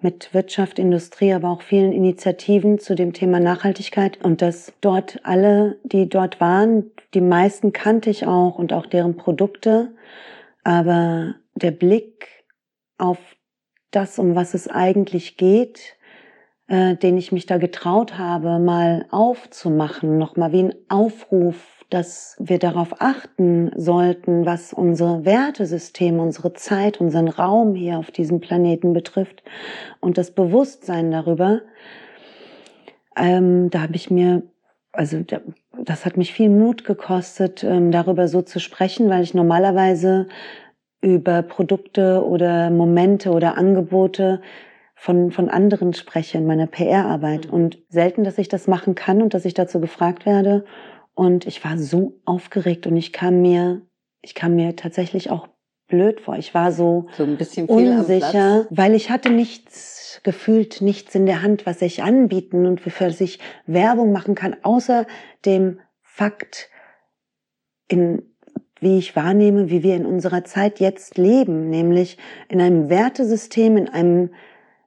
[SPEAKER 3] mit Wirtschaft, Industrie, aber auch vielen Initiativen zu dem Thema Nachhaltigkeit und dass dort alle, die dort waren, die meisten kannte ich auch und auch deren Produkte, aber der Blick auf das, um was es eigentlich geht, äh, den ich mich da getraut habe, mal aufzumachen, nochmal wie ein Aufruf, dass wir darauf achten sollten, was unsere Wertesysteme, unsere Zeit, unseren Raum hier auf diesem Planeten betrifft und das Bewusstsein darüber. Ähm, da habe ich mir, also das hat mich viel Mut gekostet, ähm, darüber so zu sprechen, weil ich normalerweise über Produkte oder Momente oder Angebote von, von anderen spreche in meiner PR-Arbeit. Mhm. Und selten, dass ich das machen kann und dass ich dazu gefragt werde. Und ich war so aufgeregt und ich kam mir, ich kam mir tatsächlich auch blöd vor. Ich war so,
[SPEAKER 2] so ein bisschen
[SPEAKER 3] unsicher, weil ich hatte nichts gefühlt, nichts in der Hand, was ich anbieten und wofür ich Werbung machen kann, außer dem Fakt, in wie ich wahrnehme, wie wir in unserer Zeit jetzt leben, nämlich in einem Wertesystem, in einem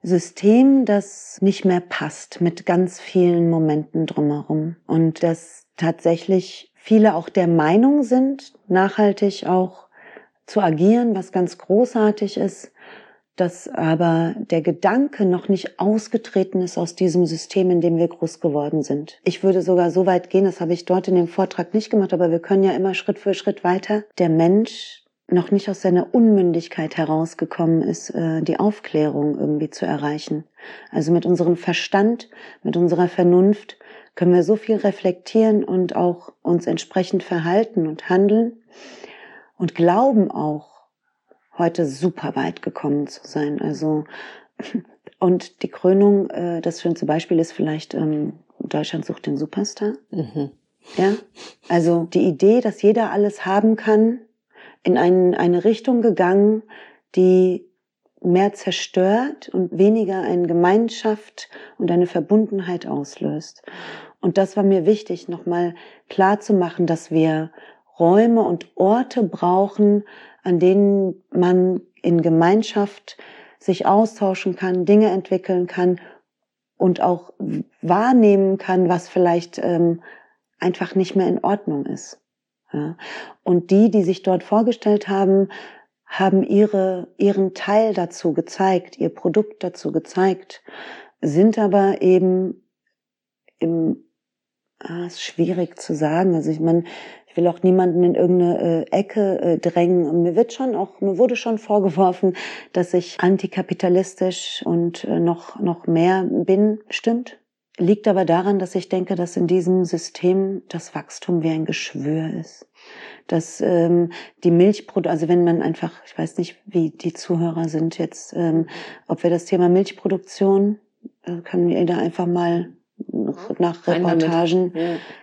[SPEAKER 3] System, das nicht mehr passt, mit ganz vielen Momenten drumherum. Und dass tatsächlich viele auch der Meinung sind, nachhaltig auch zu agieren, was ganz großartig ist, dass aber der Gedanke noch nicht ausgetreten ist aus diesem System, in dem wir groß geworden sind. Ich würde sogar so weit gehen, das habe ich dort in dem Vortrag nicht gemacht, aber wir können ja immer Schritt für Schritt weiter. Der Mensch noch nicht aus seiner Unmündigkeit herausgekommen ist, äh, die Aufklärung irgendwie zu erreichen. Also mit unserem Verstand, mit unserer Vernunft können wir so viel reflektieren und auch uns entsprechend verhalten und handeln und glauben auch, heute super weit gekommen zu sein. Also und die Krönung, äh, das schönste Beispiel ist vielleicht ähm, Deutschland sucht den Superstar. Mhm. Ja, also die Idee, dass jeder alles haben kann, in ein, eine Richtung gegangen, die mehr zerstört und weniger eine Gemeinschaft und eine Verbundenheit auslöst. Und das war mir wichtig, nochmal klar zu machen, dass wir Räume und Orte brauchen, an denen man in Gemeinschaft sich austauschen kann, Dinge entwickeln kann und auch wahrnehmen kann, was vielleicht ähm, einfach nicht mehr in Ordnung ist. Ja. Und die, die sich dort vorgestellt haben, haben ihre, ihren Teil dazu gezeigt, ihr Produkt dazu gezeigt, sind aber eben im, ah, ist schwierig zu sagen. Also ich meine, ich will auch niemanden in irgendeine äh, Ecke äh, drängen. Mir wird schon auch, mir wurde schon vorgeworfen, dass ich antikapitalistisch und äh, noch, noch mehr bin. Stimmt. liegt aber daran, dass ich denke, dass in diesem System das Wachstum wie ein Geschwür ist. Dass ähm, die Milchproduktion, also wenn man einfach, ich weiß nicht, wie die Zuhörer sind jetzt, ähm, ob wir das Thema Milchproduktion, äh, können wir da einfach mal nach Reportagen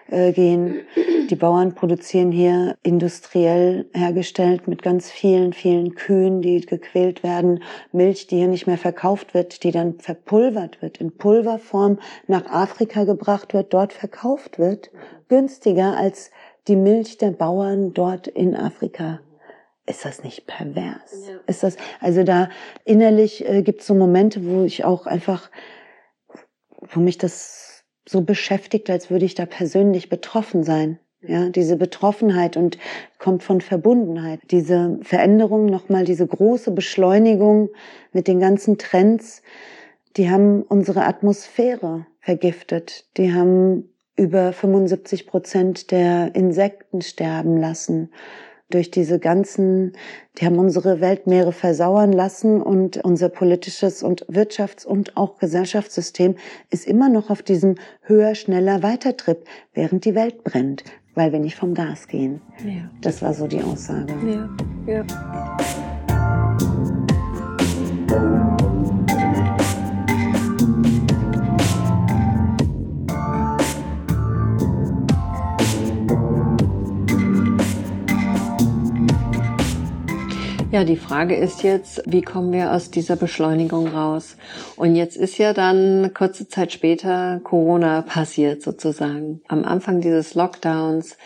[SPEAKER 3] äh, gehen. Die Bauern produzieren hier industriell hergestellt mit ganz vielen, vielen Kühen, die gequält werden, Milch, die hier nicht mehr verkauft wird, die dann verpulvert wird, in Pulverform nach Afrika gebracht wird, dort verkauft wird, günstiger als die Milch der Bauern dort in Afrika. Ist das nicht pervers? Ja. Ist das, also da innerlich äh, gibt es so Momente, wo ich auch einfach, wo mich das so beschäftigt, als würde ich da persönlich betroffen sein. Ja, diese Betroffenheit und kommt von Verbundenheit. Diese Veränderung, nochmal diese große Beschleunigung mit den ganzen Trends, die haben unsere Atmosphäre vergiftet. Die haben über 75 Prozent der Insekten sterben lassen durch diese ganzen, die haben unsere Weltmeere versauern lassen und unser politisches und Wirtschafts- und auch Gesellschaftssystem ist immer noch auf diesem höher, schneller Weitertrip, während die Welt brennt, weil wir nicht vom Gas gehen. Ja. Das war so die Aussage. Ja, ja.
[SPEAKER 2] Ja, die Frage ist jetzt, wie kommen wir aus dieser Beschleunigung raus? Und jetzt ist ja dann kurze Zeit später Corona passiert sozusagen. Am Anfang dieses Lockdowns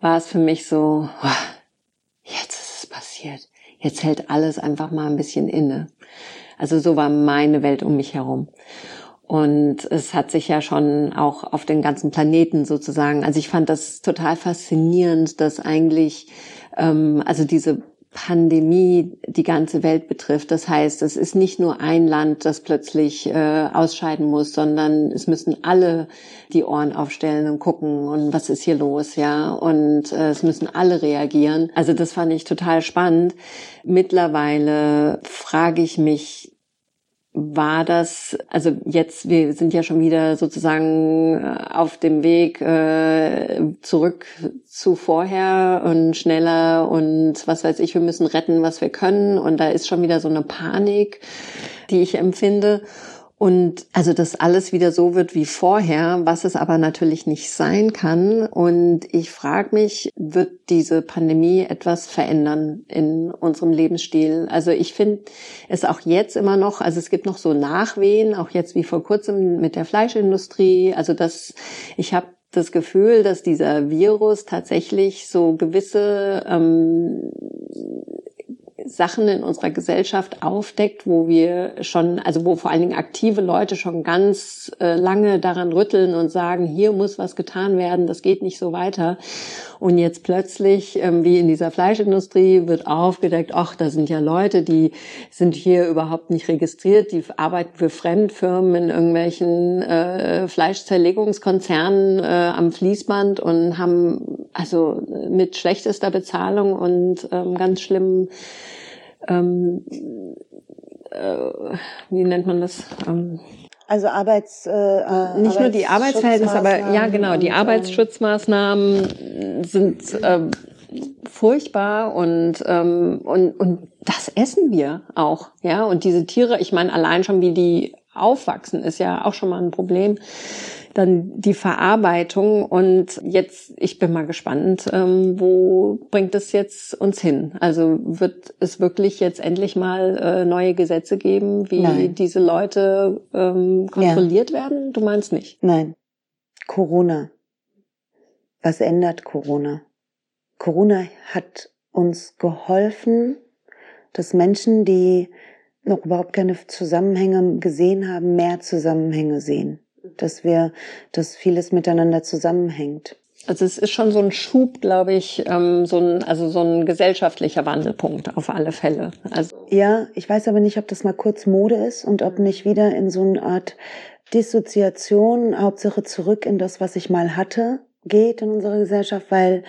[SPEAKER 2] war es für mich so, jetzt ist es passiert. Jetzt hält alles einfach mal ein bisschen inne. Also so war meine Welt um mich herum. Und es hat sich ja schon auch auf den ganzen Planeten sozusagen, also ich fand das total faszinierend, dass eigentlich, ähm, also diese Pandemie die ganze Welt betrifft. Das heißt, es ist nicht nur ein Land, das plötzlich äh, ausscheiden muss, sondern es müssen alle die Ohren aufstellen und gucken und was ist hier los, ja. Und äh, es müssen alle reagieren. Also das fand ich total spannend. Mittlerweile frage ich mich, war das, also jetzt, wir sind ja schon wieder sozusagen äh, auf dem Weg äh, zurück zu vorher und schneller und was weiß ich, wir müssen retten, was wir können und da ist schon wieder so eine Panik, die ich empfinde. Und also, dass alles wieder so wird wie vorher, was es aber natürlich nicht sein kann. Und ich frage mich, wird diese Pandemie etwas verändern in unserem Lebensstil? Also ich finde es auch jetzt immer noch, also es gibt noch so Nachwehen, auch jetzt wie vor kurzem mit der Fleischindustrie. Also dass ich habe das Gefühl, dass dieser Virus tatsächlich so gewisse ähm, Sachen in unserer Gesellschaft aufdeckt, wo wir schon, also wo vor allen Dingen aktive Leute schon ganz äh, lange daran rütteln und sagen, hier muss was getan werden, das geht nicht so weiter. Und jetzt plötzlich, ähm, wie in dieser Fleischindustrie, wird aufgedeckt, ach, da sind ja Leute, die sind hier überhaupt nicht registriert, die arbeiten für Fremdfirmen in irgendwelchen äh, Fleischzerlegungskonzernen äh, am Fließband und haben also mit schlechtester Bezahlung und ähm, ganz schlimmen ähm, äh, wie nennt man das? Ähm,
[SPEAKER 3] also Arbeits äh, äh
[SPEAKER 2] nicht nur die Arbeitsverhältnisse, aber ja genau, die ähm, Arbeitsschutzmaßnahmen sind äh, furchtbar und ähm, und und das essen wir auch, ja. Und diese Tiere, ich meine allein schon wie die aufwachsen, ist ja auch schon mal ein Problem dann die Verarbeitung und jetzt, ich bin mal gespannt, ähm, wo bringt es jetzt uns hin? Also wird es wirklich jetzt endlich mal äh, neue Gesetze geben, wie Nein. diese Leute ähm, kontrolliert ja. werden? Du meinst nicht?
[SPEAKER 3] Nein. Corona. Was ändert Corona? Corona hat uns geholfen, dass Menschen, die noch überhaupt keine Zusammenhänge gesehen haben, mehr Zusammenhänge sehen dass wir, dass vieles miteinander zusammenhängt.
[SPEAKER 2] Also es ist schon so ein Schub, glaube ich, ähm, so ein, also so ein gesellschaftlicher Wandelpunkt auf alle Fälle. Also
[SPEAKER 3] ja, ich weiß aber nicht, ob das mal kurz Mode ist und ob nicht wieder in so eine Art Dissoziation, Hauptsache zurück in das, was ich mal hatte, geht in unserer Gesellschaft, weil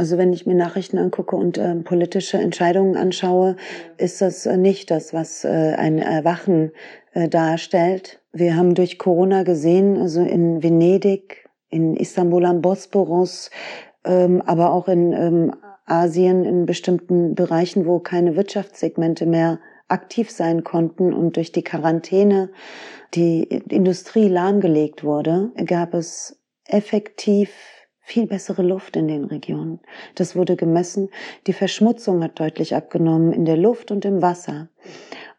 [SPEAKER 3] Also wenn ich mir Nachrichten angucke und äh, politische Entscheidungen anschaue, ist das äh, nicht das, was äh, ein Erwachen äh, darstellt. Wir haben durch Corona gesehen, also in Venedig, in Istanbul am Bosporus, ähm, aber auch in ähm, Asien in bestimmten Bereichen, wo keine Wirtschaftssegmente mehr aktiv sein konnten und durch die Quarantäne die Industrie lahmgelegt wurde, gab es effektiv viel bessere Luft in den Regionen. Das wurde gemessen. Die Verschmutzung hat deutlich abgenommen in der Luft und im Wasser.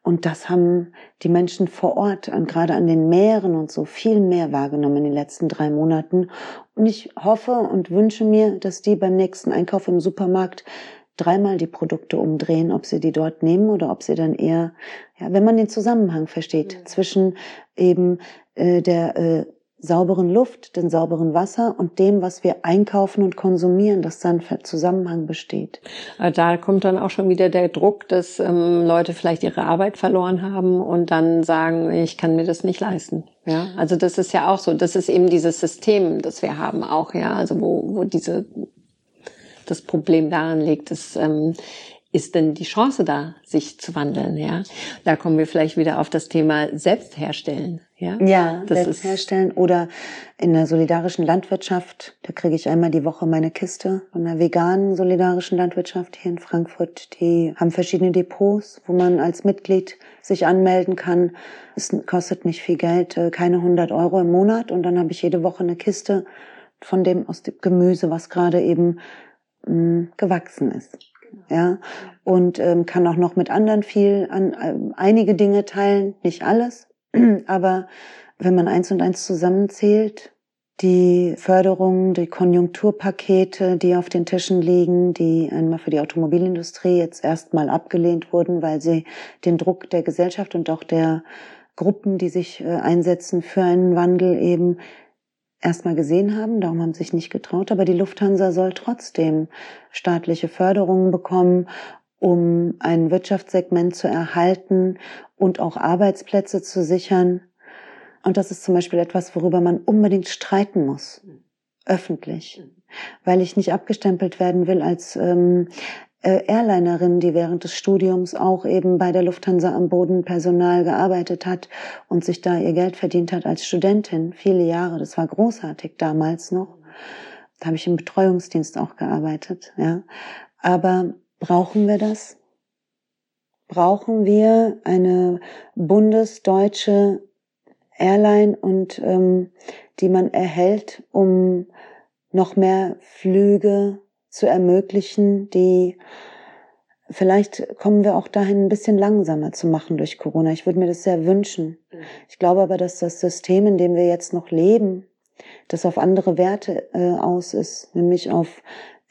[SPEAKER 3] Und das haben die Menschen vor Ort, an, gerade an den Meeren und so, viel mehr wahrgenommen in den letzten drei Monaten. Und ich hoffe und wünsche mir, dass die beim nächsten Einkauf im Supermarkt dreimal die Produkte umdrehen, ob sie die dort nehmen oder ob sie dann eher, ja, wenn man den Zusammenhang versteht ja. zwischen eben äh, der äh, sauberen Luft, dem sauberen Wasser und dem, was wir einkaufen und konsumieren, dass dann Zusammenhang besteht.
[SPEAKER 2] Äh, da kommt dann auch schon wieder der Druck, dass ähm, Leute vielleicht ihre Arbeit verloren haben und dann sagen, ich kann mir das nicht leisten. Ja, also das ist ja auch so. Das ist eben dieses System, das wir haben auch, ja, also wo, wo diese das Problem daran liegt, dass ähm, ist denn die Chance da, sich zu wandeln? Ja, da kommen wir vielleicht wieder auf das Thema Selbstherstellen. Ja,
[SPEAKER 3] ja das selbst herstellen oder in der solidarischen Landwirtschaft. Da kriege ich einmal die Woche meine Kiste von der veganen solidarischen Landwirtschaft hier in Frankfurt. Die haben verschiedene Depots, wo man als Mitglied sich anmelden kann. Es kostet nicht viel Geld, äh, keine 100 Euro im Monat. Und dann habe ich jede Woche eine Kiste von dem aus dem Gemüse, was gerade eben mh, mm, gewachsen ist ja, und ähm, kann auch noch mit anderen viel an äh, einige Dinge teilen, nicht alles, aber wenn man eins und eins zusammenzählt, die Förderung, die Konjunkturpakete, die auf den Tischen liegen, die einmal für die Automobilindustrie jetzt erstmal abgelehnt wurden, weil sie den Druck der Gesellschaft und auch der Gruppen, die sich äh, einsetzen für einen Wandel eben erstmal gesehen haben, darum haben sie sich nicht getraut, aber die Lufthansa soll trotzdem staatliche Förderungen bekommen, um ein Wirtschaftssegment zu erhalten und auch Arbeitsplätze zu sichern. Und das ist zum Beispiel etwas, worüber man unbedingt streiten muss, öffentlich, weil ich nicht abgestempelt werden will als ähm, äh, Airlinerin, die während des Studiums auch eben bei der Lufthansa am Bodenpersonal gearbeitet hat und sich da ihr Geld verdient hat als Studentin, viele Jahre. Das war großartig damals noch. Da habe ich im Betreuungsdienst auch gearbeitet, ja. Aber brauchen wir das? Brauchen wir eine bundesdeutsche Airline und ähm, die man erhält, um noch mehr Flüge zu ermöglichen, die vielleicht kommen wir auch dahin, ein bisschen langsamer zu machen durch Corona. Ich würde mir das sehr wünschen. Mhm. Ich glaube aber, dass das System, in dem wir jetzt noch leben, das auf andere Werte äh, aus ist, nämlich auf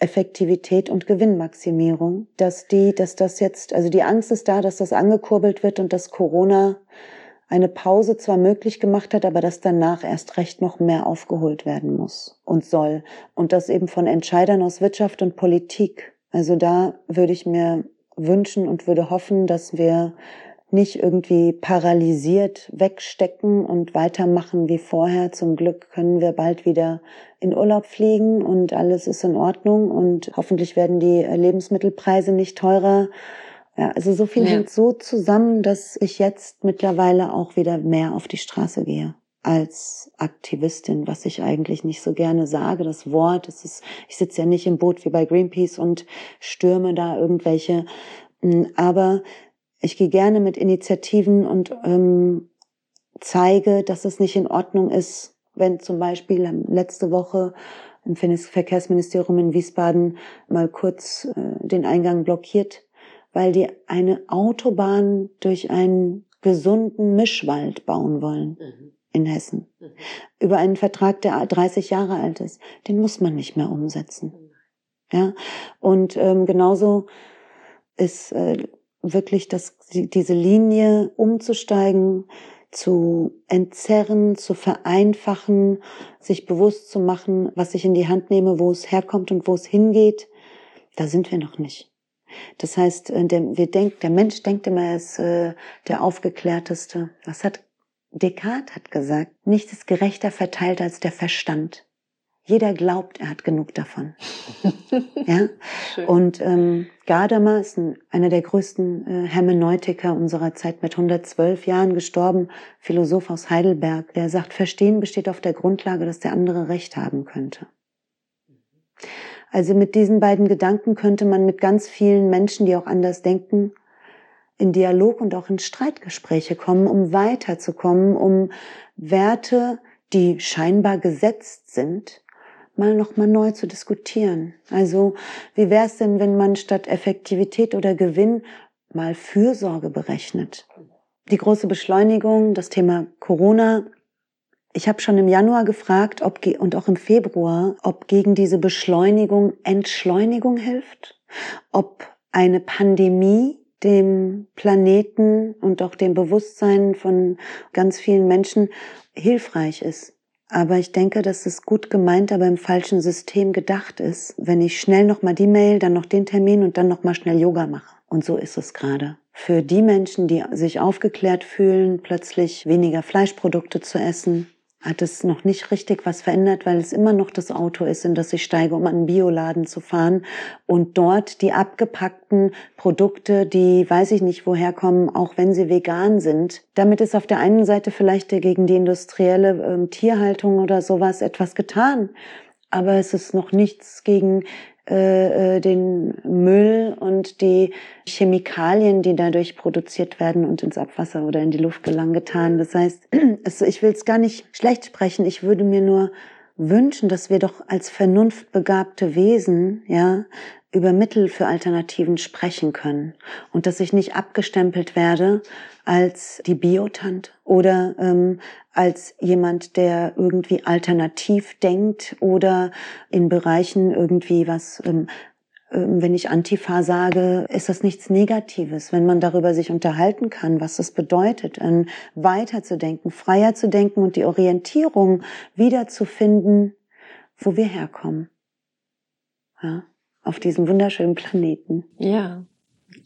[SPEAKER 3] Effektivität und Gewinnmaximierung, dass die, dass das jetzt, also die Angst ist da, dass das angekurbelt wird und dass Corona eine Pause zwar möglich gemacht hat, aber dass danach erst recht noch mehr aufgeholt werden muss und soll. Und das eben von Entscheidern aus Wirtschaft und Politik. Also da würde ich mir wünschen und würde hoffen, dass wir nicht irgendwie paralysiert wegstecken und weitermachen wie vorher. Zum Glück können wir bald wieder in Urlaub fliegen und alles ist in Ordnung und hoffentlich werden die Lebensmittelpreise nicht teurer ja, also so viel ja. hängt so zusammen, dass ich jetzt mittlerweile auch wieder mehr auf die Straße gehe als Aktivistin, was ich eigentlich nicht so gerne sage. Das Wort, es ist, ich sitze ja nicht im Boot wie bei Greenpeace und stürme da irgendwelche, hm, aber ich gehe gerne mit Initiativen und ähm, zeige, dass es nicht in Ordnung ist, wenn zum Beispiel letzte Woche im Verkehrsministerium in Wiesbaden mal kurz äh, den Eingang blockiert weil die eine Autobahn durch einen gesunden Mischwald bauen wollen mhm. in Hessen. Mhm. Über einen Vertrag, der 30 Jahre alt ist. Den muss man nicht mehr umsetzen. Mhm. Ja, und ähm, genauso ist äh, wirklich das, diese Linie umzusteigen, zu entzerren, zu vereinfachen, sich bewusst zu machen, was ich in die Hand nehme, wo es herkommt und wo es hingeht. Da sind wir noch nicht. Das heißt, äh, der, wir denk, der Mensch denkt immer, er ist äh, der aufgeklärteste. Was hat Descartes hat gesagt? Nichts ist gerechter verteilt als der Verstand. Jeder glaubt, er hat genug davon. ja? Und ähm, Gadamer ist ein, einer der größten äh, Hermeneutiker unserer Zeit mit 112 Jahren gestorben, Philosoph aus Heidelberg, der sagt, Verstehen besteht auf der Grundlage, dass der andere Recht haben könnte. Also mit diesen beiden Gedanken könnte man mit ganz vielen Menschen, die auch anders denken, in Dialog und auch in Streitgespräche kommen, um weiterzukommen, um Werte, die scheinbar gesetzt sind, mal noch mal neu zu diskutieren. Also wie wäre es denn, wenn man statt Effektivität oder Gewinn mal Fürsorge berechnet? Die große Beschleunigung, das Thema Corona. Ich habe schon im Januar gefragt, ob und auch im Februar, ob gegen diese Beschleunigung Entschleunigung hilft, ob eine Pandemie dem Planeten und auch dem Bewusstsein von ganz vielen Menschen hilfreich ist. Aber ich denke, dass es gut gemeint, aber im falschen System gedacht ist, wenn ich schnell nochmal die Mail, dann noch den Termin und dann nochmal schnell Yoga mache. Und so ist es gerade. Für die Menschen, die sich aufgeklärt fühlen, plötzlich weniger Fleischprodukte zu essen, hat es noch nicht richtig was verändert, weil es immer noch das Auto ist, in das ich steige, um an einen Bioladen zu fahren und dort die abgepackten Produkte, die weiß ich nicht woher kommen, auch wenn sie vegan sind. Damit ist auf der einen Seite vielleicht gegen die industrielle äh, Tierhaltung oder sowas etwas getan, aber es ist noch nichts gegen äh, äh, den Müll und die Chemikalien, die dadurch produziert werden und ins Abwasser oder in die Luft gelangen, getan. Das heißt, ich will es gar nicht schlecht sprechen. Ich würde mir nur wünschen, dass wir doch als vernunftbegabte Wesen, ja, über Mittel für Alternativen sprechen können und dass ich nicht abgestempelt werde als die Biotant oder ähm, als jemand, der irgendwie alternativ denkt oder in Bereichen irgendwie was ähm, wenn ich Antifa sage, ist das nichts Negatives, wenn man darüber sich unterhalten kann, was es bedeutet, ähm, weiterzudenken, freier zu denken und die Orientierung wiederzufinden, wo wir herkommen. Ja auf diesem wunderschönen Planeten.
[SPEAKER 2] Ja,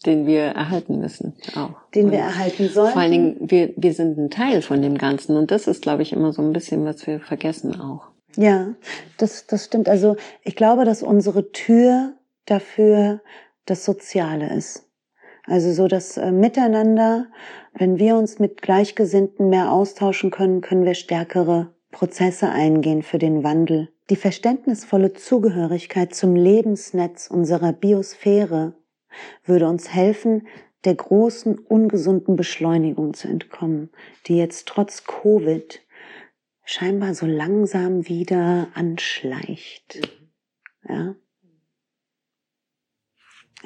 [SPEAKER 2] den wir erhalten müssen auch.
[SPEAKER 3] Den und wir erhalten sollen.
[SPEAKER 2] Vor allen Dingen, wir, wir sind ein Teil von dem Ganzen und das ist, glaube ich, immer so ein bisschen, was wir vergessen auch.
[SPEAKER 3] Ja, das, das stimmt. Also ich glaube, dass unsere Tür dafür das Soziale ist. Also so das äh, Miteinander, wenn wir uns mit Gleichgesinnten mehr austauschen können, können wir stärkere Prozesse eingehen für den Wandel die verständnisvolle Zugehörigkeit zum Lebensnetz unserer Biosphäre würde uns helfen, der großen ungesunden Beschleunigung zu entkommen, die jetzt trotz Covid scheinbar so langsam wieder anschleicht. Ja.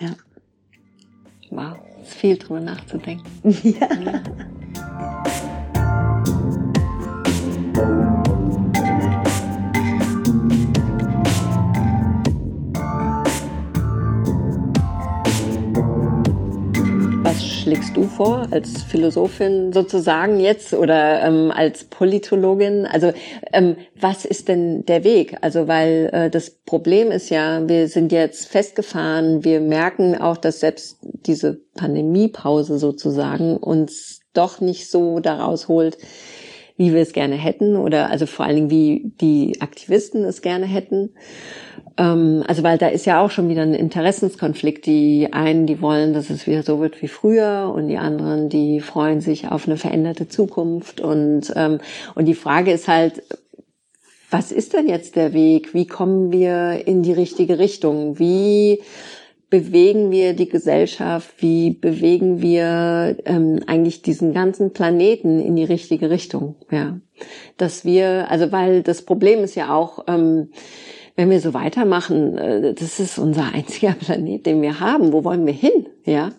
[SPEAKER 2] Ja. Wow, ist viel drüber nachzudenken.
[SPEAKER 3] ja. ja.
[SPEAKER 2] Schlägst du vor als Philosophin sozusagen jetzt oder ähm, als Politologin? Also ähm, was ist denn der Weg? Also weil äh, das Problem ist ja, wir sind jetzt festgefahren, wir merken auch, dass selbst diese Pandemiepause sozusagen uns doch nicht so daraus holt, wie wir es gerne hätten oder also vor allen Dingen wie die Aktivisten es gerne hätten. Ähm, also weil da ist ja auch schon wieder ein Interessenskonflikt. Die einen, die wollen, dass es wieder so wird wie früher und die anderen, die freuen sich auf eine veränderte Zukunft. Und, ähm, und die Frage ist halt, was ist denn jetzt der Weg? Wie kommen wir in die richtige Richtung? Wie bewegen wir die Gesellschaft? Wie bewegen wir ähm, eigentlich diesen ganzen Planeten in die richtige Richtung? Ja, dass wir, also weil das Problem ist ja auch, ähm, wenn wir so weitermachen, äh, das ist unser einziger Planet, den wir haben. Wo wollen wir hin? Ja.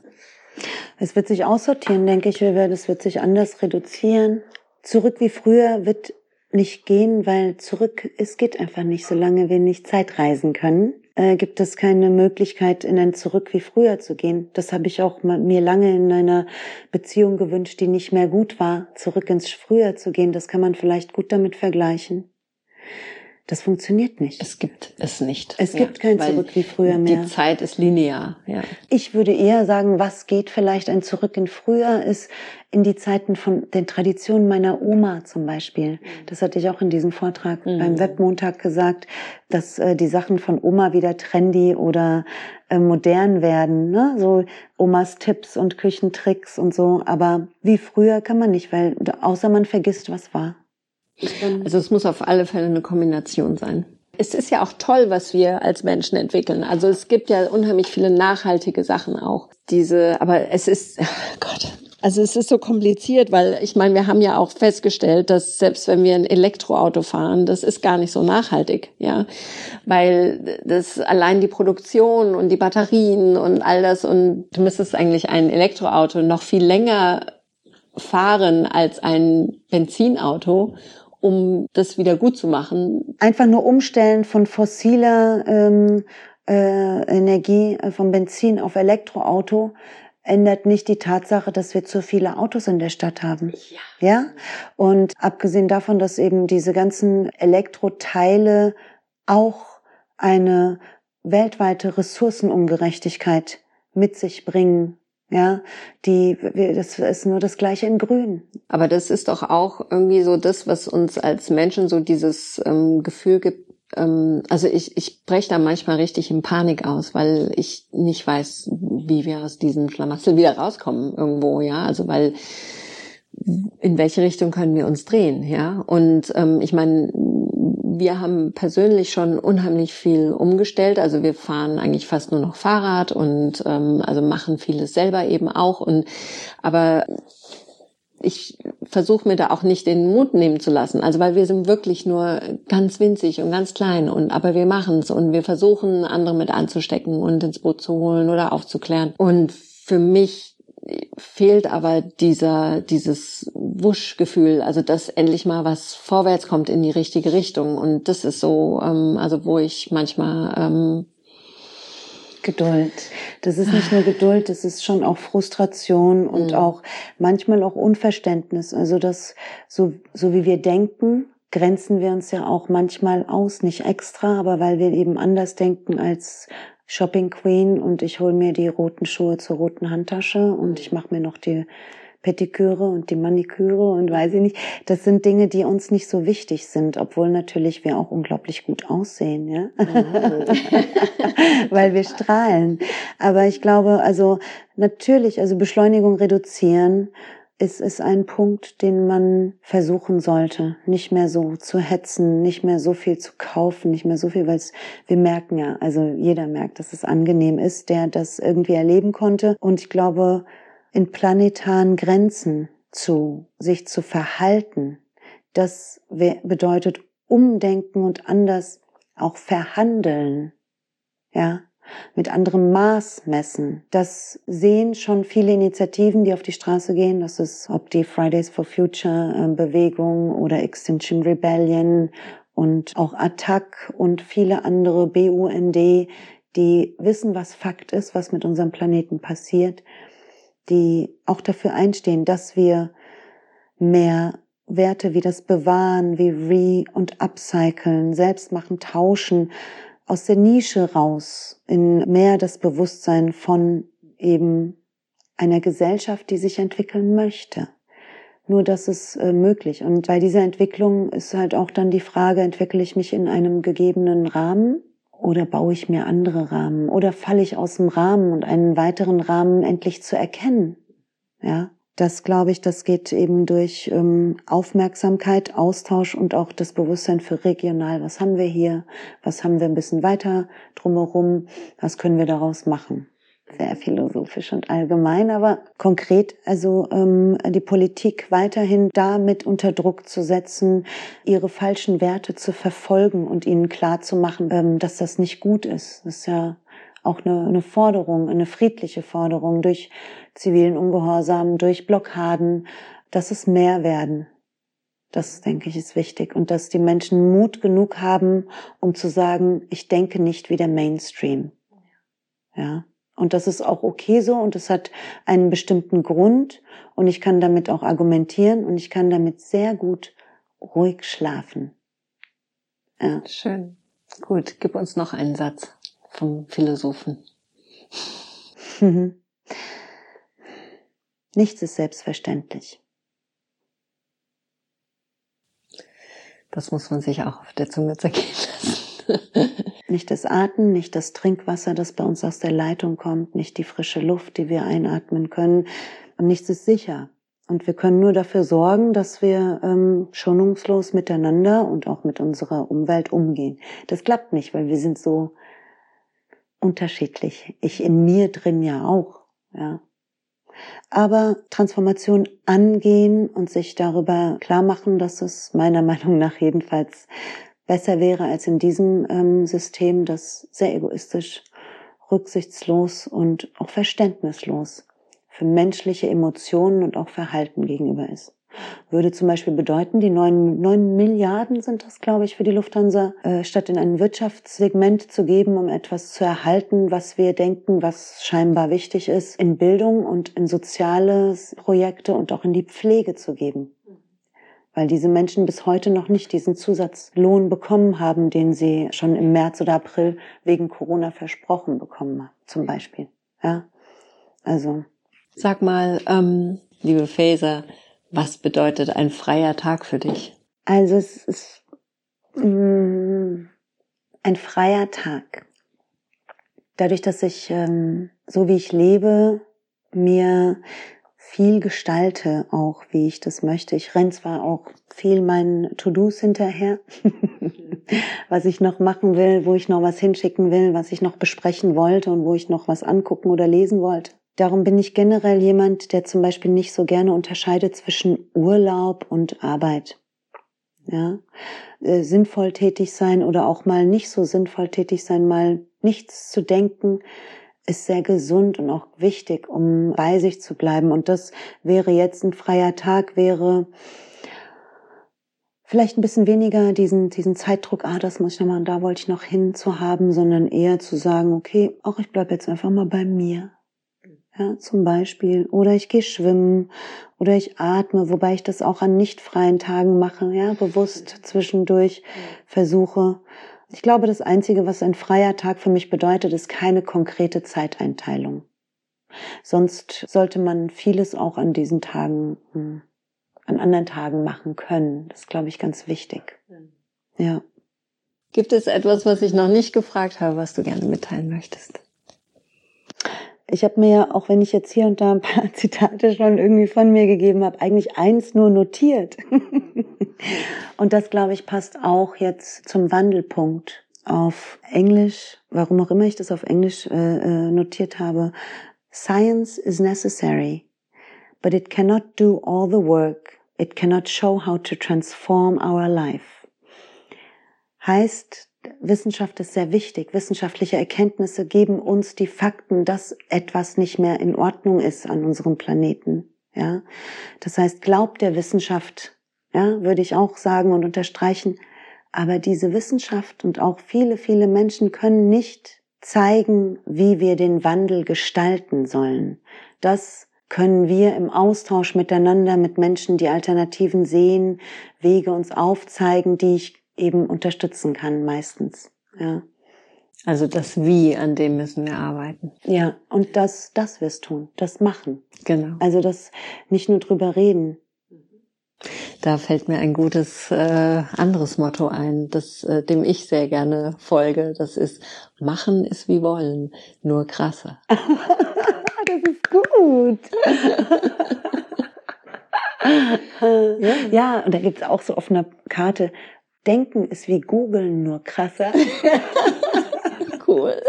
[SPEAKER 3] Es wird sich aussortieren, denke ich. Es wird sich anders reduzieren. Zurück wie früher wird nicht gehen, weil zurück, es geht einfach nicht, solange wir nicht Zeitreisen können. Äh, gibt es keine Möglichkeit, in ein Zurück wie früher zu gehen. Das habe ich auch mir lange in einer Beziehung gewünscht, die nicht mehr gut war, zurück ins Früher zu gehen. Das kann man vielleicht gut damit vergleichen. Das funktioniert nicht.
[SPEAKER 2] Es gibt es nicht.
[SPEAKER 3] Es gibt ja, kein Zurück wie früher mehr.
[SPEAKER 2] Die Zeit ist linear, ja.
[SPEAKER 3] Ich würde eher sagen, was geht vielleicht ein Zurück in früher ist in die Zeiten von den Traditionen meiner Oma zum Beispiel. Das hatte ich auch in diesem Vortrag mhm. beim Webmontag gesagt, dass äh, die Sachen von Oma wieder trendy oder äh, modern werden, ne? So Omas Tipps und Küchentricks und so. Aber wie früher kann man nicht, weil außer man vergisst, was war.
[SPEAKER 2] Also es muss auf alle Fälle eine Kombination sein. Es ist ja auch toll, was wir als Menschen entwickeln. Also es gibt ja unheimlich viele nachhaltige Sachen auch. Diese, aber es ist, oh Gott, also es ist so kompliziert, weil ich meine, wir haben ja auch festgestellt, dass selbst wenn wir ein Elektroauto fahren, das ist gar nicht so nachhaltig, ja, weil das allein die Produktion und die Batterien und all das und du müsstest eigentlich ein Elektroauto noch viel länger fahren als ein Benzinauto um das wieder gut zu machen.
[SPEAKER 3] Einfach nur umstellen von fossiler ähm, äh, Energie, äh, vom Benzin auf Elektroauto ändert nicht die Tatsache, dass wir zu viele Autos in der Stadt haben. Ja. ja? Und abgesehen davon, dass eben diese ganzen Elektroteile auch eine weltweite Ressourcenungerechtigkeit mit sich bringen, ja, die, das ist nur das Gleiche in Grün.
[SPEAKER 2] Aber das ist doch auch irgendwie so das, was uns als Menschen so dieses ähm, Gefühl gibt. Ähm, also ich, ich breche da manchmal richtig in Panik aus, weil ich nicht weiß, wie wir aus diesem Schlamassel wieder rauskommen irgendwo, ja. Also weil in welche Richtung können wir uns drehen, ja? Und ähm, ich meine, wir haben persönlich schon unheimlich viel umgestellt. Also wir fahren eigentlich fast nur noch Fahrrad und ähm, also machen vieles selber eben auch. Und aber ich versuche mir da auch nicht den Mut nehmen zu lassen. Also weil wir sind wirklich nur ganz winzig und ganz klein und aber wir machen es und wir versuchen andere mit anzustecken und ins Boot zu holen oder aufzuklären. Und für mich fehlt aber dieser, dieses Wuschgefühl, also dass endlich mal was vorwärts kommt in die richtige Richtung. Und das ist so, ähm, also wo ich manchmal ähm,
[SPEAKER 3] Geduld. Das ist nicht nur Geduld, das ist schon auch Frustration und mhm. auch manchmal auch Unverständnis. Also das, so, so wie wir denken, grenzen wir uns ja auch manchmal aus, nicht extra, aber weil wir eben anders denken als Shopping Queen und ich hole mir die roten Schuhe zur roten Handtasche und ich mache mir noch die Petiküre und die Maniküre und weiß ich nicht. Das sind Dinge, die uns nicht so wichtig sind, obwohl natürlich wir auch unglaublich gut aussehen, ja. Oh. Weil wir strahlen. Aber ich glaube, also natürlich, also Beschleunigung reduzieren ist es ein Punkt, den man versuchen sollte, nicht mehr so zu hetzen, nicht mehr so viel zu kaufen, nicht mehr so viel, weil wir merken ja, also jeder merkt, dass es angenehm ist, der das irgendwie erleben konnte. Und ich glaube, in planetaren Grenzen zu sich zu verhalten, das bedeutet umdenken und anders auch verhandeln. Ja, mit anderem Maß messen. Das sehen schon viele Initiativen, die auf die Straße gehen. Das ist, ob die Fridays for Future äh, Bewegung oder Extinction Rebellion und auch Attac und viele andere BUND, die wissen, was Fakt ist, was mit unserem Planeten passiert, die auch dafür einstehen, dass wir mehr Werte wie das Bewahren, wie Re- und Upcyclen, Selbstmachen, Tauschen, aus der Nische raus in mehr das Bewusstsein von eben einer Gesellschaft, die sich entwickeln möchte. Nur das ist äh, möglich. Und bei dieser Entwicklung ist halt auch dann die Frage, entwickle ich mich in einem gegebenen Rahmen oder baue ich mir andere Rahmen oder falle ich aus dem Rahmen und einen weiteren Rahmen endlich zu erkennen? Ja, das glaube ich, das geht eben durch ähm, Aufmerksamkeit, Austausch und auch das Bewusstsein für regional. Was haben wir hier? Was haben wir ein bisschen weiter drumherum? Was können wir daraus machen? Sehr philosophisch und allgemein, aber konkret, also ähm, die Politik weiterhin damit unter Druck zu setzen, ihre falschen Werte zu verfolgen und ihnen klar zu machen, ähm, dass das nicht gut ist. Das ist ja auch eine, eine Forderung, eine friedliche Forderung durch zivilen Ungehorsam, durch Blockaden, dass es mehr werden. Das, denke ich, ist wichtig. Und dass die Menschen Mut genug haben, um zu sagen, ich denke nicht wie der Mainstream. Ja. Und das ist auch okay so und es hat einen bestimmten Grund und ich kann damit auch argumentieren und ich kann damit sehr gut ruhig schlafen.
[SPEAKER 2] Ja. Schön. Gut, gib uns noch einen Satz vom Philosophen.
[SPEAKER 3] Nichts ist selbstverständlich.
[SPEAKER 2] Das muss man sich auch auf der Zunge zergehen lassen.
[SPEAKER 3] nicht das Atmen, nicht das Trinkwasser, das bei uns aus der Leitung kommt, nicht die frische Luft, die wir einatmen können. Und nichts ist sicher. Und wir können nur dafür sorgen, dass wir ähm, schonungslos miteinander und auch mit unserer Umwelt umgehen. Das klappt nicht, weil wir sind so unterschiedlich. Ich in mir drin ja auch. Ja. Aber Transformation angehen und sich darüber klar machen, dass es meiner Meinung nach jedenfalls besser wäre als in diesem ähm, System, das sehr egoistisch, rücksichtslos und auch verständnislos für menschliche Emotionen und auch Verhalten gegenüber ist würde zum Beispiel bedeuten, die neun, neun Milliarden sind das, glaube ich, für die Lufthansa, äh, statt in ein Wirtschaftssegment zu geben, um etwas zu erhalten, was wir denken, was scheinbar wichtig ist, in Bildung und in soziale Projekte und auch in die Pflege zu geben. Weil diese Menschen bis heute noch nicht diesen Zusatzlohn bekommen haben, den sie schon im März oder April wegen Corona versprochen bekommen haben, zum Beispiel. Ja, also.
[SPEAKER 2] Sag mal, ähm, liebe Faser, was bedeutet ein freier Tag für dich?
[SPEAKER 3] Also es ist mh, mm, ein freier Tag. Dadurch, dass ich ähm, so wie ich lebe, mir viel gestalte, auch wie ich das möchte. Ich renn zwar auch viel meinen To-Dos hinterher, was ich noch machen will, wo ich noch was hinschicken will, was ich noch besprechen wollte und wo ich noch was angucken oder lesen wollte. Darum bin ich generell jemand, der zum Beispiel nicht so gerne unterscheidet zwischen Urlaub und Arbeit. Ja, äh, sinnvoll tätig sein oder auch mal nicht so sinnvoll tätig sein, mal nichts zu denken, ist sehr gesund und auch wichtig, um bei sich zu bleiben. Und das wäre jetzt ein freier Tag, wäre vielleicht ein bisschen weniger diesen, diesen Zeitdruck, ah, das muss ich nochmal da wollte ich noch hin zu haben, sondern eher zu sagen, okay, auch ich bleibe jetzt einfach mal bei mir ja, zum Beispiel. Oder ich gehe schwimmen oder ich atme, wobei ich das auch an nicht freien Tagen mache, ja, bewusst zwischendurch versuche. Ich glaube, das Einzige, was ein freier Tag für mich bedeutet, ist keine konkrete Zeiteinteilung. Sonst sollte man vieles auch an diesen Tagen, hm, an anderen Tagen machen können. Das ist, glaube ich, ganz wichtig. Ja.
[SPEAKER 2] Gibt es etwas, was ich noch nicht gefragt habe, was du gerne mitteilen möchtest?
[SPEAKER 3] Ich habe mir, auch wenn ich jetzt hier und da ein paar Zitate schon irgendwie von mir gegeben habe, eigentlich eins nur notiert. und das, glaube ich, passt auch jetzt zum Wandelpunkt auf Englisch, warum auch immer ich das auf Englisch äh, äh, notiert habe. Science is necessary, but it cannot do all the work. It cannot show how to transform our life. Heißt, Wissenschaft ist sehr wichtig. Wissenschaftliche Erkenntnisse geben uns die Fakten, dass etwas nicht mehr in Ordnung ist an unserem Planeten. Ja, das heißt, glaubt der Wissenschaft, ja, würde ich auch sagen und unterstreichen. Aber diese Wissenschaft und auch viele, viele Menschen können nicht zeigen, wie wir den Wandel gestalten sollen. Das können wir im Austausch miteinander mit Menschen, die Alternativen sehen, Wege uns aufzeigen, die ich eben unterstützen kann meistens. Ja.
[SPEAKER 2] Also das Wie, an dem müssen wir arbeiten.
[SPEAKER 3] Ja, und das, das wirst tun, das machen.
[SPEAKER 2] Genau.
[SPEAKER 3] Also das nicht nur drüber reden.
[SPEAKER 2] Da fällt mir ein gutes äh, anderes Motto ein, das, äh, dem ich sehr gerne folge. Das ist, machen ist wie wollen, nur krasser.
[SPEAKER 3] das ist gut. ja. ja, und da gibt's auch so auf einer Karte, Denken ist wie googeln, nur krasser.
[SPEAKER 2] cool.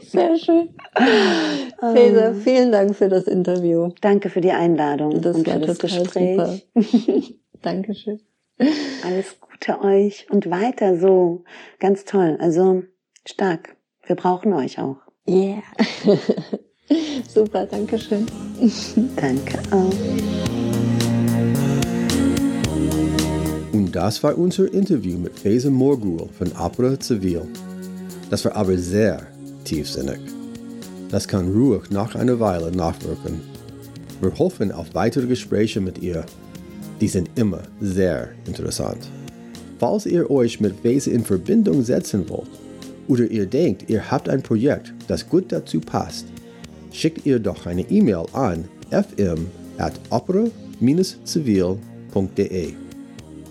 [SPEAKER 2] Sehr schön. Faser, ähm. vielen Dank für das Interview.
[SPEAKER 3] Danke für die Einladung
[SPEAKER 2] das und für das Gespräch. Dankeschön.
[SPEAKER 3] Alles Gute euch und weiter so. Ganz toll. Also stark. Wir brauchen euch auch.
[SPEAKER 2] Yeah. Super, Dankeschön.
[SPEAKER 3] Danke auch.
[SPEAKER 1] Das war unser Interview mit Faison Morgul von Opera Zivil. Das war aber sehr tiefsinnig. Das kann ruhig nach einer Weile nachwirken. Wir hoffen auf weitere Gespräche mit ihr. Die sind immer sehr interessant. Falls ihr euch mit Wese in Verbindung setzen wollt oder ihr denkt, ihr habt ein Projekt, das gut dazu passt, schickt ihr doch eine E-Mail an fm at opera-zivil.de.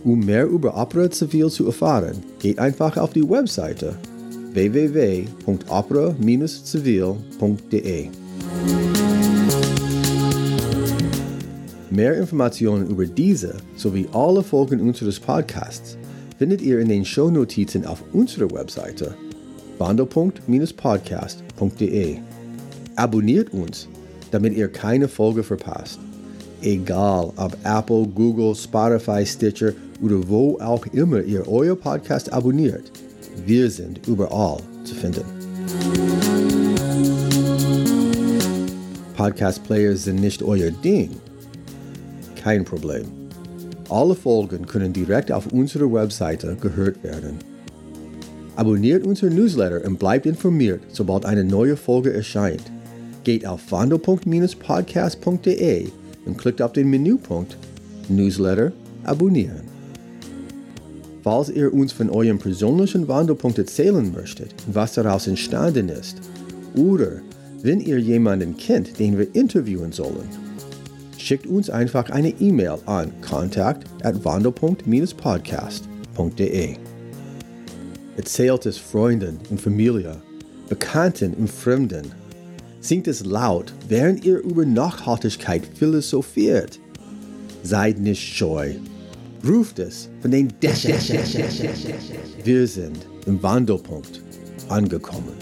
[SPEAKER 1] Um mehr über Opera Zivil zu erfahren, geht einfach auf die Webseite www.opera-zivil.de. Mehr Informationen über diese sowie alle Folgen unseres Podcasts findet ihr in den Shownotizen auf unserer Webseite wando.-podcast.de. Abonniert uns, damit ihr keine Folge verpasst. Egal ob Apple, Google, Spotify, Stitcher oder wo auch immer ihr euer Podcast abonniert, wir sind überall zu finden. Podcast-Players sind nicht euer Ding kein Problem. Alle Folgen können direkt auf unserer Webseite gehört werden. Abonniert unser Newsletter und bleibt informiert, sobald eine neue Folge erscheint. Geht auf vando.podcastde und klickt auf den Menüpunkt Newsletter abonnieren. Falls ihr uns von eurem persönlichen Wandelpunkt erzählen möchtet, was daraus entstanden ist, oder wenn ihr jemanden kennt, den wir interviewen sollen, schickt uns einfach eine E-Mail an kontakt at wandelpunkt-podcast.de. Erzählt es Freunden und Familie, Bekannten und Fremden. Singt es laut, während ihr über Nachhaltigkeit philosophiert. Seid nicht scheu. Ruft es von den Dächern. Wir sind im Wandelpunkt angekommen.